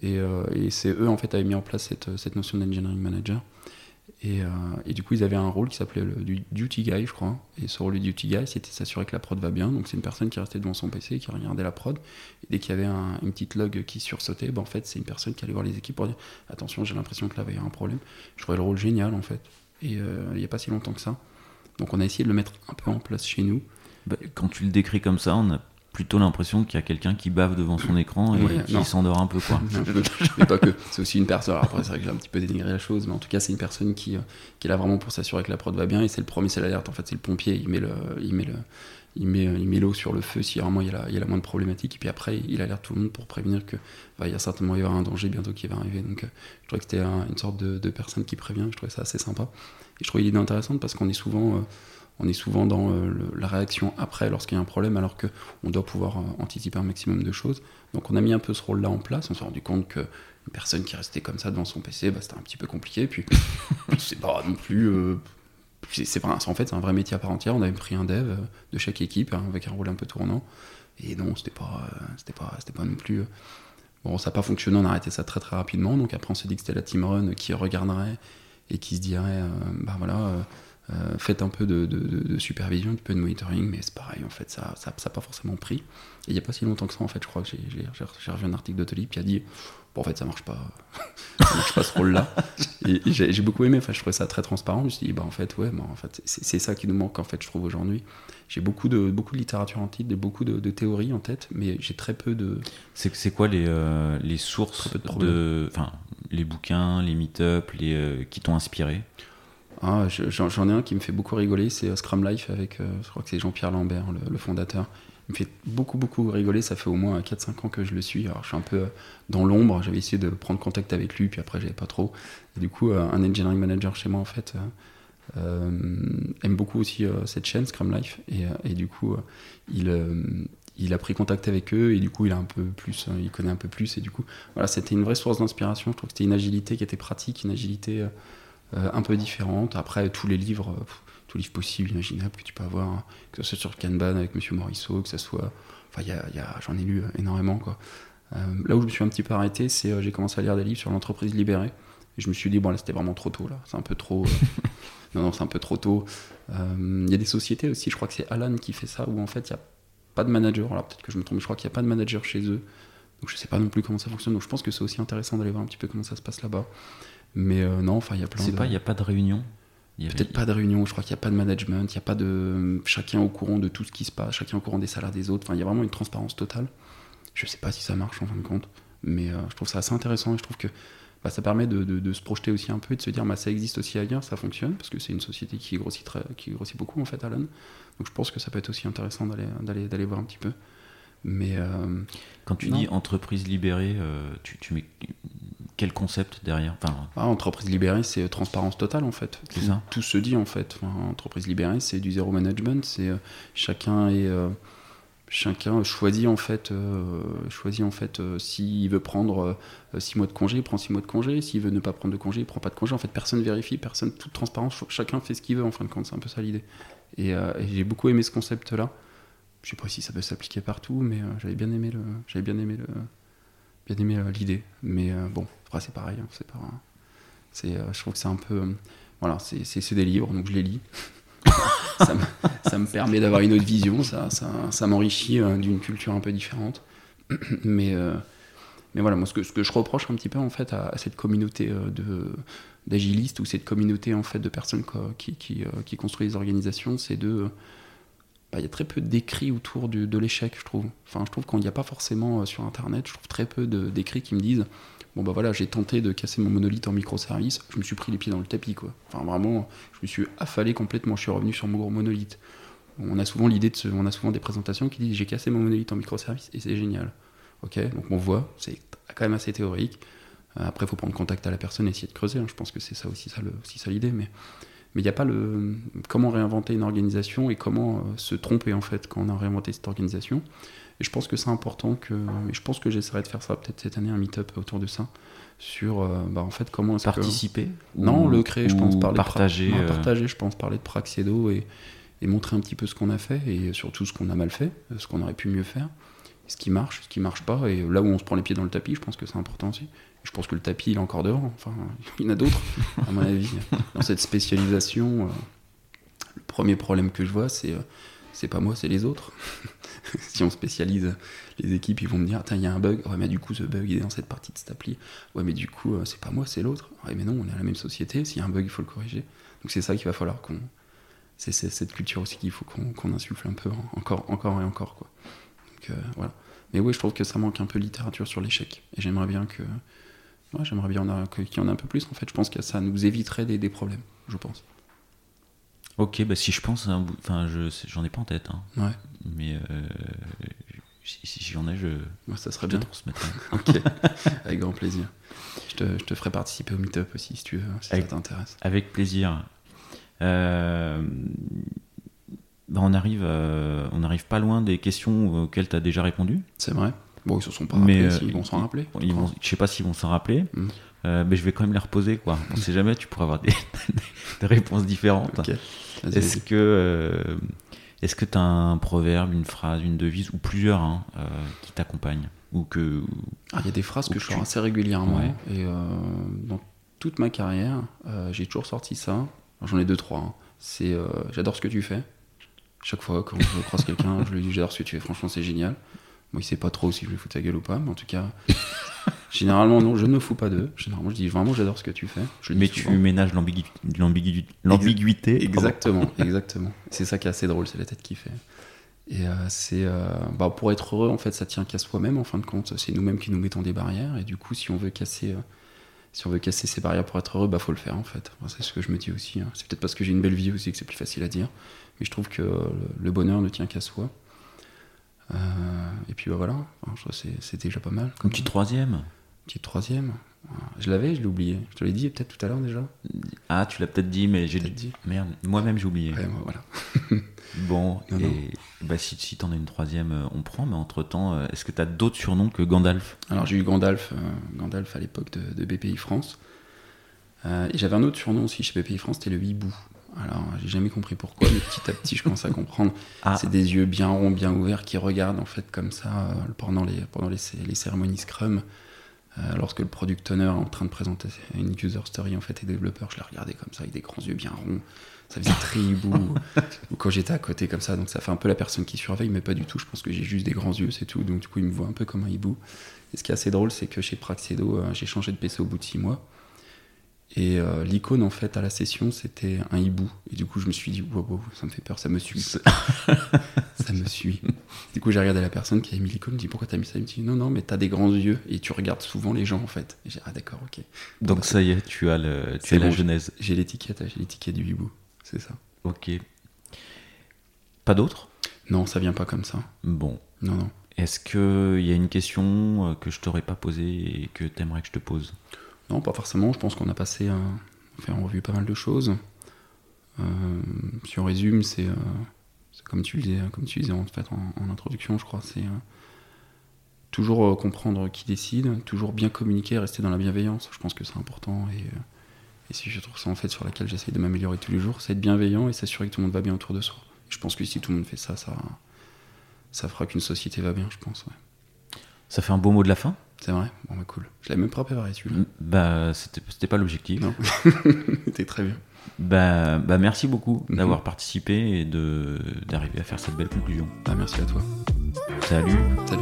Speaker 1: Et, et c'est eux en fait avaient mis en place cette notion d'engineering manager. Et, euh, et du coup, ils avaient un rôle qui s'appelait le du duty guy, je crois. Et ce rôle du duty guy, c'était s'assurer que la prod va bien. Donc, c'est une personne qui restait devant son PC, qui regardait la prod. Et dès qu'il y avait un- une petite log qui sursautait, ben, en fait, c'est une personne qui allait voir les équipes pour dire Attention, j'ai l'impression que là, il y a un problème. Je trouvais le rôle génial, en fait. Et euh, il n'y a pas si longtemps que ça. Donc, on a essayé de le mettre un peu en place chez nous.
Speaker 2: Bah, Quand tu le décris comme ça, on a plutôt l'impression qu'il y a quelqu'un qui bave devant son écran et
Speaker 1: Ouais,
Speaker 2: qui s'endort un peu, quoi. *laughs*
Speaker 1: Mais pas que. C'est aussi une personne. Alors après, c'est vrai que j'ai un petit peu dénigré la chose, mais en tout cas, c'est une personne qui, euh, qui est là vraiment pour s'assurer que la prod va bien. Et c'est le premier, c'est l'alerte. En fait, c'est le pompier. Il met le, il met le, il met, il met l'eau sur le feu si vraiment il y a la, il y a la moindre problématique. Et puis après, il alerte tout le monde pour prévenir que va il y a certainement y avoir un danger bientôt qui va arriver. Donc, euh, je trouvais que c'était un- une sorte de, de personne qui prévient. Je trouvais ça assez sympa. Et je trouvais l'idée intéressante parce qu'on est souvent, euh, on est souvent dans euh, le- la réaction après lorsqu'il y a un problème, alors que on doit pouvoir euh, anticiper un maximum de choses. Donc on a mis un peu ce rôle-là en place. On s'est rendu compte que une personne qui restait comme ça devant son PC, bah, c'était un petit peu compliqué. Puis, *laughs* puis c'est pas non plus. euh, c'est, en fait, c'est un vrai métier à part entière. On avait pris un dev de chaque équipe hein, avec un rôle un peu tournant. Et non, c'était pas, euh, c'était pas, c'était pas non plus. Bon, ça n'a pas fonctionné, on a arrêté ça très très rapidement. Donc après, on s'est dit que c'était la team run qui regarderait et qui se dirait, euh, bah voilà, euh, euh, faites un peu de, de- de- de supervision, un peu de monitoring, mais c'est pareil, en fait, ça n'a ça, ça pas forcément pris. Et il n'y a pas si longtemps que ça, en fait, je crois que j'ai revu un article d'Autolib qui a dit, bon, en fait, ça marche pas, *laughs* ça marche pas ce rôle-là. Et, et j'ai beaucoup aimé, enfin, je trouvais ça très transparent. Je me suis dit, bah en fait, ouais, bah, en fait, c'est ça qui nous manque, en fait, je trouve aujourd'hui. J'ai beaucoup de, beaucoup de littérature en titre, de- beaucoup de, de théories en tête, mais j'ai très peu de.
Speaker 2: C'est quoi les, euh, les sources
Speaker 1: de
Speaker 2: enfin, les bouquins, les meet-up, les euh, qui t'ont inspiré?
Speaker 1: Ah, je- j'en ai un qui me fait beaucoup rigoler, c'est euh, Scrum Life avec, euh, je crois que c'est Jean-Pierre Lambert, le, fondateur. Il me fait beaucoup, beaucoup rigoler. Ça fait au moins 4-5 ans que je le suis. Alors, je suis un peu euh, dans l'ombre. J'avais essayé de prendre contact avec lui, puis après, j'avais pas trop. Du coup, un engineering manager chez moi, en fait, aime beaucoup aussi cette chaîne, Scrum Life. Et, du coup, il, il a pris contact avec eux, et du coup, il a un peu plus, il connaît un peu plus. Et du coup, voilà, c'était une vraie source d'inspiration. Je trouve que c'était une agilité qui était pratique, une agilité. Euh, un peu différente. Après, tous les livres, euh, tous les livres possibles, imaginables que tu peux avoir, hein, que ce soit sur Kanban avec Monsieur Morisseau, que ce soit. Enfin, y a- y a- j'en ai lu euh, énormément. Quoi. Là où je me suis un petit peu arrêté, c'est j'ai commencé à lire des livres sur l'entreprise libérée. Et je me suis dit, bon, là, c'était vraiment trop tôt, là. C'est un peu trop. *laughs* non, non, c'est un peu trop tôt. Euh, Il y a des sociétés aussi, je crois que c'est Alan qui fait ça, où en fait, il n'y a pas de manager. Alors peut-être que je me trompe, je crois qu'il n'y a pas de manager chez eux. Donc je sais pas non plus comment ça fonctionne. Donc je pense que c'est aussi intéressant d'aller voir un petit peu comment ça se passe là-bas. Mais euh, non, enfin, il y a plein de.
Speaker 2: pas, il n'y a pas de réunion avait-
Speaker 1: Peut-être pas de réunion, je crois qu'il n'y a pas de management, il n'y a pas de. Chacun au courant de tout ce qui se passe, chacun au courant des salaires des autres. Enfin, il y a vraiment une transparence totale. Je sais pas si ça marche en fin de compte, mais euh, je trouve ça assez intéressant et je trouve que bah, ça permet de, de- de se projeter aussi un peu et de se dire bah, ça existe aussi ailleurs, ça fonctionne, parce que c'est une société qui grossit, très, qui grossit beaucoup en fait, Alan. Donc je pense que ça peut être aussi intéressant d'aller, voir un petit peu. Mais euh,
Speaker 2: Quand tu
Speaker 1: Non.
Speaker 2: dis entreprise libérée, euh, tu, tu mets quel concept derrière enfin,
Speaker 1: ah, entreprise libérée, c'est euh, transparence totale en fait. Tout-
Speaker 2: ça.
Speaker 1: Tout se dit en fait. Enfin, entreprise libérée, c'est du zéro management, c'est euh, chacun est euh, chacun choisit en fait euh, choisit en fait s'il veut prendre 6 mois de congé, il prend 6 mois de congé, s'il veut ne pas prendre de congé, il prend pas de congé. En fait, personne vérifie, personne toute transparence, ch- chacun fait ce qu'il veut en fin de compte, c'est un peu ça l'idée. Et, et j'ai beaucoup aimé ce concept là. Je sais pas si ça peut s'appliquer partout, mais j'avais bien aimé le j'avais bien aimé le bien aimé euh, l'idée. Mais euh, bon, après c'est pareil, hein, c'est pas c'est euh, je trouve que c'est un peu voilà, c'est c'est- des livres, donc je les lis. *laughs* ça, me, permet d'avoir une autre vision, ça, ça, m'enrichit d'une culture un peu différente. *clears throat* mais, mais voilà, moi, ce que, ce que je reproche un petit peu, en fait, à, cette communauté de d'agilistes ou cette communauté en fait de personnes qui, qui, construisent des organisations, c'est de bah, il y a très peu d'écrits autour de l'échec, je trouve. Enfin, je trouve qu'il n'y a pas forcément sur Internet, je trouve très peu d'écrits qui me disent bon bah voilà, j'ai tenté de casser mon monolithe en microservice, je me suis pris les pieds dans le tapis quoi. Enfin vraiment, je me suis affalé complètement, je suis revenu sur mon gros monolithe. On a souvent l'idée on a souvent des présentations qui disent j'ai cassé mon monolithe en microservice et c'est génial. Ok, donc on voit, c'est quand même assez théorique. Euh, après, il faut prendre contact à la personne et essayer de creuser. Hein. Je pense que c'est ça aussi ça, ça l'idée, mais mais il n'y a pas le comment réinventer une organisation et comment euh, se tromper en fait quand on a réinventé cette organisation. Et je pense que c'est important que. Et je pense que j'essaierai de faire ça peut-être cette année, un meet-up autour de ça. Sur euh, bah, en fait comment
Speaker 2: participer
Speaker 1: non le créer je pense parler
Speaker 2: partager
Speaker 1: de partager je pense parler de Praxedo et, et montrer un petit peu ce qu'on a fait et surtout ce qu'on a mal fait ce qu'on aurait pu mieux faire ce qui marche ce qui marche pas et là où on se prend les pieds dans le tapis je pense que c'est important aussi je pense que le tapis il est encore dehors enfin *laughs* il y en a d'autres à mon avis dans cette spécialisation euh, le premier problème que je vois c'est euh, c'est pas moi c'est les autres *laughs* si on spécialise les équipes, ils vont me dire il y a un bug. Ouais, mais du coup, ce bug, il est dans cette partie de cette appli. Ouais, mais du coup, euh, c'est pas moi, c'est l'autre. Ouais, mais non, on est à la même société. S'il y a un bug, il faut le corriger. Donc, c'est ça qu'il va falloir qu'on. C'est cette culture aussi qu'il faut qu'on insuffle un peu, encore, encore et encore. Quoi. Donc, euh, voilà. Mais oui, je trouve que ça manque un peu de littérature sur l'échec. Et j'aimerais bien que. Ouais, j'aimerais bien qu'il y en ait un peu plus, en fait. Je pense que ça nous éviterait des, des problèmes, je pense.
Speaker 2: Ok, bah si je pense, enfin, je j'en ai pas en tête. Hein.
Speaker 1: Ouais.
Speaker 2: Mais euh, si, j'en ai, je.
Speaker 1: ça serait bien. *laughs* ok, avec grand plaisir. Je te, je te, ferai participer au meet-up aussi si tu veux, si ça t'intéresse.
Speaker 2: Avec plaisir. Euh, bah, on arrive, euh, on arrive pas loin des questions auxquelles tu as déjà répondu.
Speaker 1: C'est vrai. Bon, ils se sont pas rappelés, mais, ils vont s'en rappeler.
Speaker 2: Ils vont, je sais pas s'ils vont s'en rappeler. Hmm. mais je vais quand même les reposer quoi. On sait jamais, tu pourras avoir des, *laughs* des réponses différentes. Est-ce que euh, est-ce que tu as un proverbe, une phrase, une devise ou plusieurs hein, euh, qui t'accompagnent ou que
Speaker 1: ah, il y a des phrases que je sors assez régulièrement et euh, dans toute ma carrière, j'ai toujours sorti ça. J'en ai deux trois. Hein. C'est j'adore ce que tu fais. Chaque fois quand je croise quelqu'un, *laughs* je lui dis j'adore ce que tu fais. Franchement, c'est génial. Moi, il sait pas trop si je lui fous ta gueule ou pas, mais en tout cas, *laughs* généralement, non, je ne me fous pas d'eux. Généralement, je dis vraiment, j'adore ce que tu fais.
Speaker 2: mais tu ménages l'ambiguïté.
Speaker 1: Exactement, *laughs* exactement. C'est ça qui est assez drôle, c'est la tête qui fait. Et euh, c'est euh, bah, pour être heureux, en fait, ça tient qu'à soi-même, en fin de compte. C'est nous-mêmes qui nous mettons des barrières. Et du coup, si on veut casser, euh, si on veut casser ces barrières pour être heureux, bah faut le faire, en fait. c'est ce que je me dis aussi. Hein. C'est peut-être parce que j'ai une belle vie aussi que c'est plus facile à dire. Mais je trouve que le bonheur ne tient qu'à soi. Euh, et puis bah, voilà, c'était déjà pas mal.
Speaker 2: Une petite troisième
Speaker 1: Petite troisième Je l'avais, je l'ai oublié. Je te l'ai dit peut-être tout à l'heure déjà.
Speaker 2: Ah, tu l'as peut-être dit, mais j'ai dit. Merde, moi-même j'ai oublié.
Speaker 1: voilà. *laughs*
Speaker 2: bon, et Bah, si, si t'en as une troisième, euh, on prend, mais entre-temps, euh, est-ce que t'as d'autres surnoms que Gandalf?
Speaker 1: Alors j'ai eu Gandalf, Gandalf à l'époque de, de, BPI France. et j'avais un autre surnom aussi chez BPI France, c'était le hibou. Alors, j'ai jamais compris pourquoi, mais petit à petit, je commence à comprendre. *laughs* Ah. C'est des yeux bien ronds, bien ouverts, qui regardent en fait comme ça euh, pendant, les, pendant les, les cérémonies Scrum. Euh, lorsque le product owner est en train de présenter une user story en fait et développeur, je la regardais comme ça avec des grands yeux bien ronds. Ça faisait *laughs* très hibou. ou quand j'étais à côté comme ça, donc ça fait un peu la personne qui surveille, mais pas du tout. Je pense que j'ai juste des grands yeux, c'est tout. Donc du coup, il me voit un peu comme un hibou. Et ce qui est assez drôle, c'est que chez Praxedo, euh, j'ai changé de PC au bout de six mois. Et euh, l'icône, en fait, à la session, c'était un hibou. Et du coup, je me suis dit, wow, ça me fait peur, ça me suit. *laughs* ça me suit. Du coup, j'ai regardé la personne qui avait mis l'icône, je me dit, pourquoi t'as mis ça? Il me dit, non, non, mais t'as des grands yeux et tu regardes souvent les gens, en fait. Et j'ai ah, d'accord, ok.
Speaker 2: Donc, ça y est, tu as, le, tu as la genèse.
Speaker 1: J'ai l'étiquette, j'ai l'étiquette du hibou, c'est ça.
Speaker 2: Ok. Pas d'autres?
Speaker 1: Non, ça vient pas comme ça.
Speaker 2: Bon.
Speaker 1: Non, non.
Speaker 2: Est-ce qu'il y a une question euh, que je t'aurais pas posée et que t'aimerais que je te pose?
Speaker 1: Non, pas forcément. Je pense qu'on a passé, fait en revue pas mal de choses. Euh, si on résume, c'est euh, comme tu disais, comme tu disais en, fait, en, introduction, je crois, c'est euh, toujours comprendre qui décide, toujours bien communiquer, rester dans la bienveillance. Je pense que c'est important et, si je trouve ça en fait sur laquelle j'essaye de m'améliorer tous les jours, c'est être bienveillant et s'assurer que tout le monde va bien autour de soi. je pense que si tout le monde fait ça, ça fera qu'une société va bien, je pense.
Speaker 2: Ça fait un beau mot de la fin
Speaker 1: c'est vrai Bon, bah cool. Je l'avais même pas préparé celui-là.
Speaker 2: Mm, bah, c'était pas l'objectif.
Speaker 1: Non. *laughs* c'était très bien.
Speaker 2: Bah, bah merci beaucoup mhm. d'avoir participé et d'arriver à faire cette belle conclusion.
Speaker 1: Bah, merci à toi.
Speaker 2: Salut.
Speaker 1: Salut.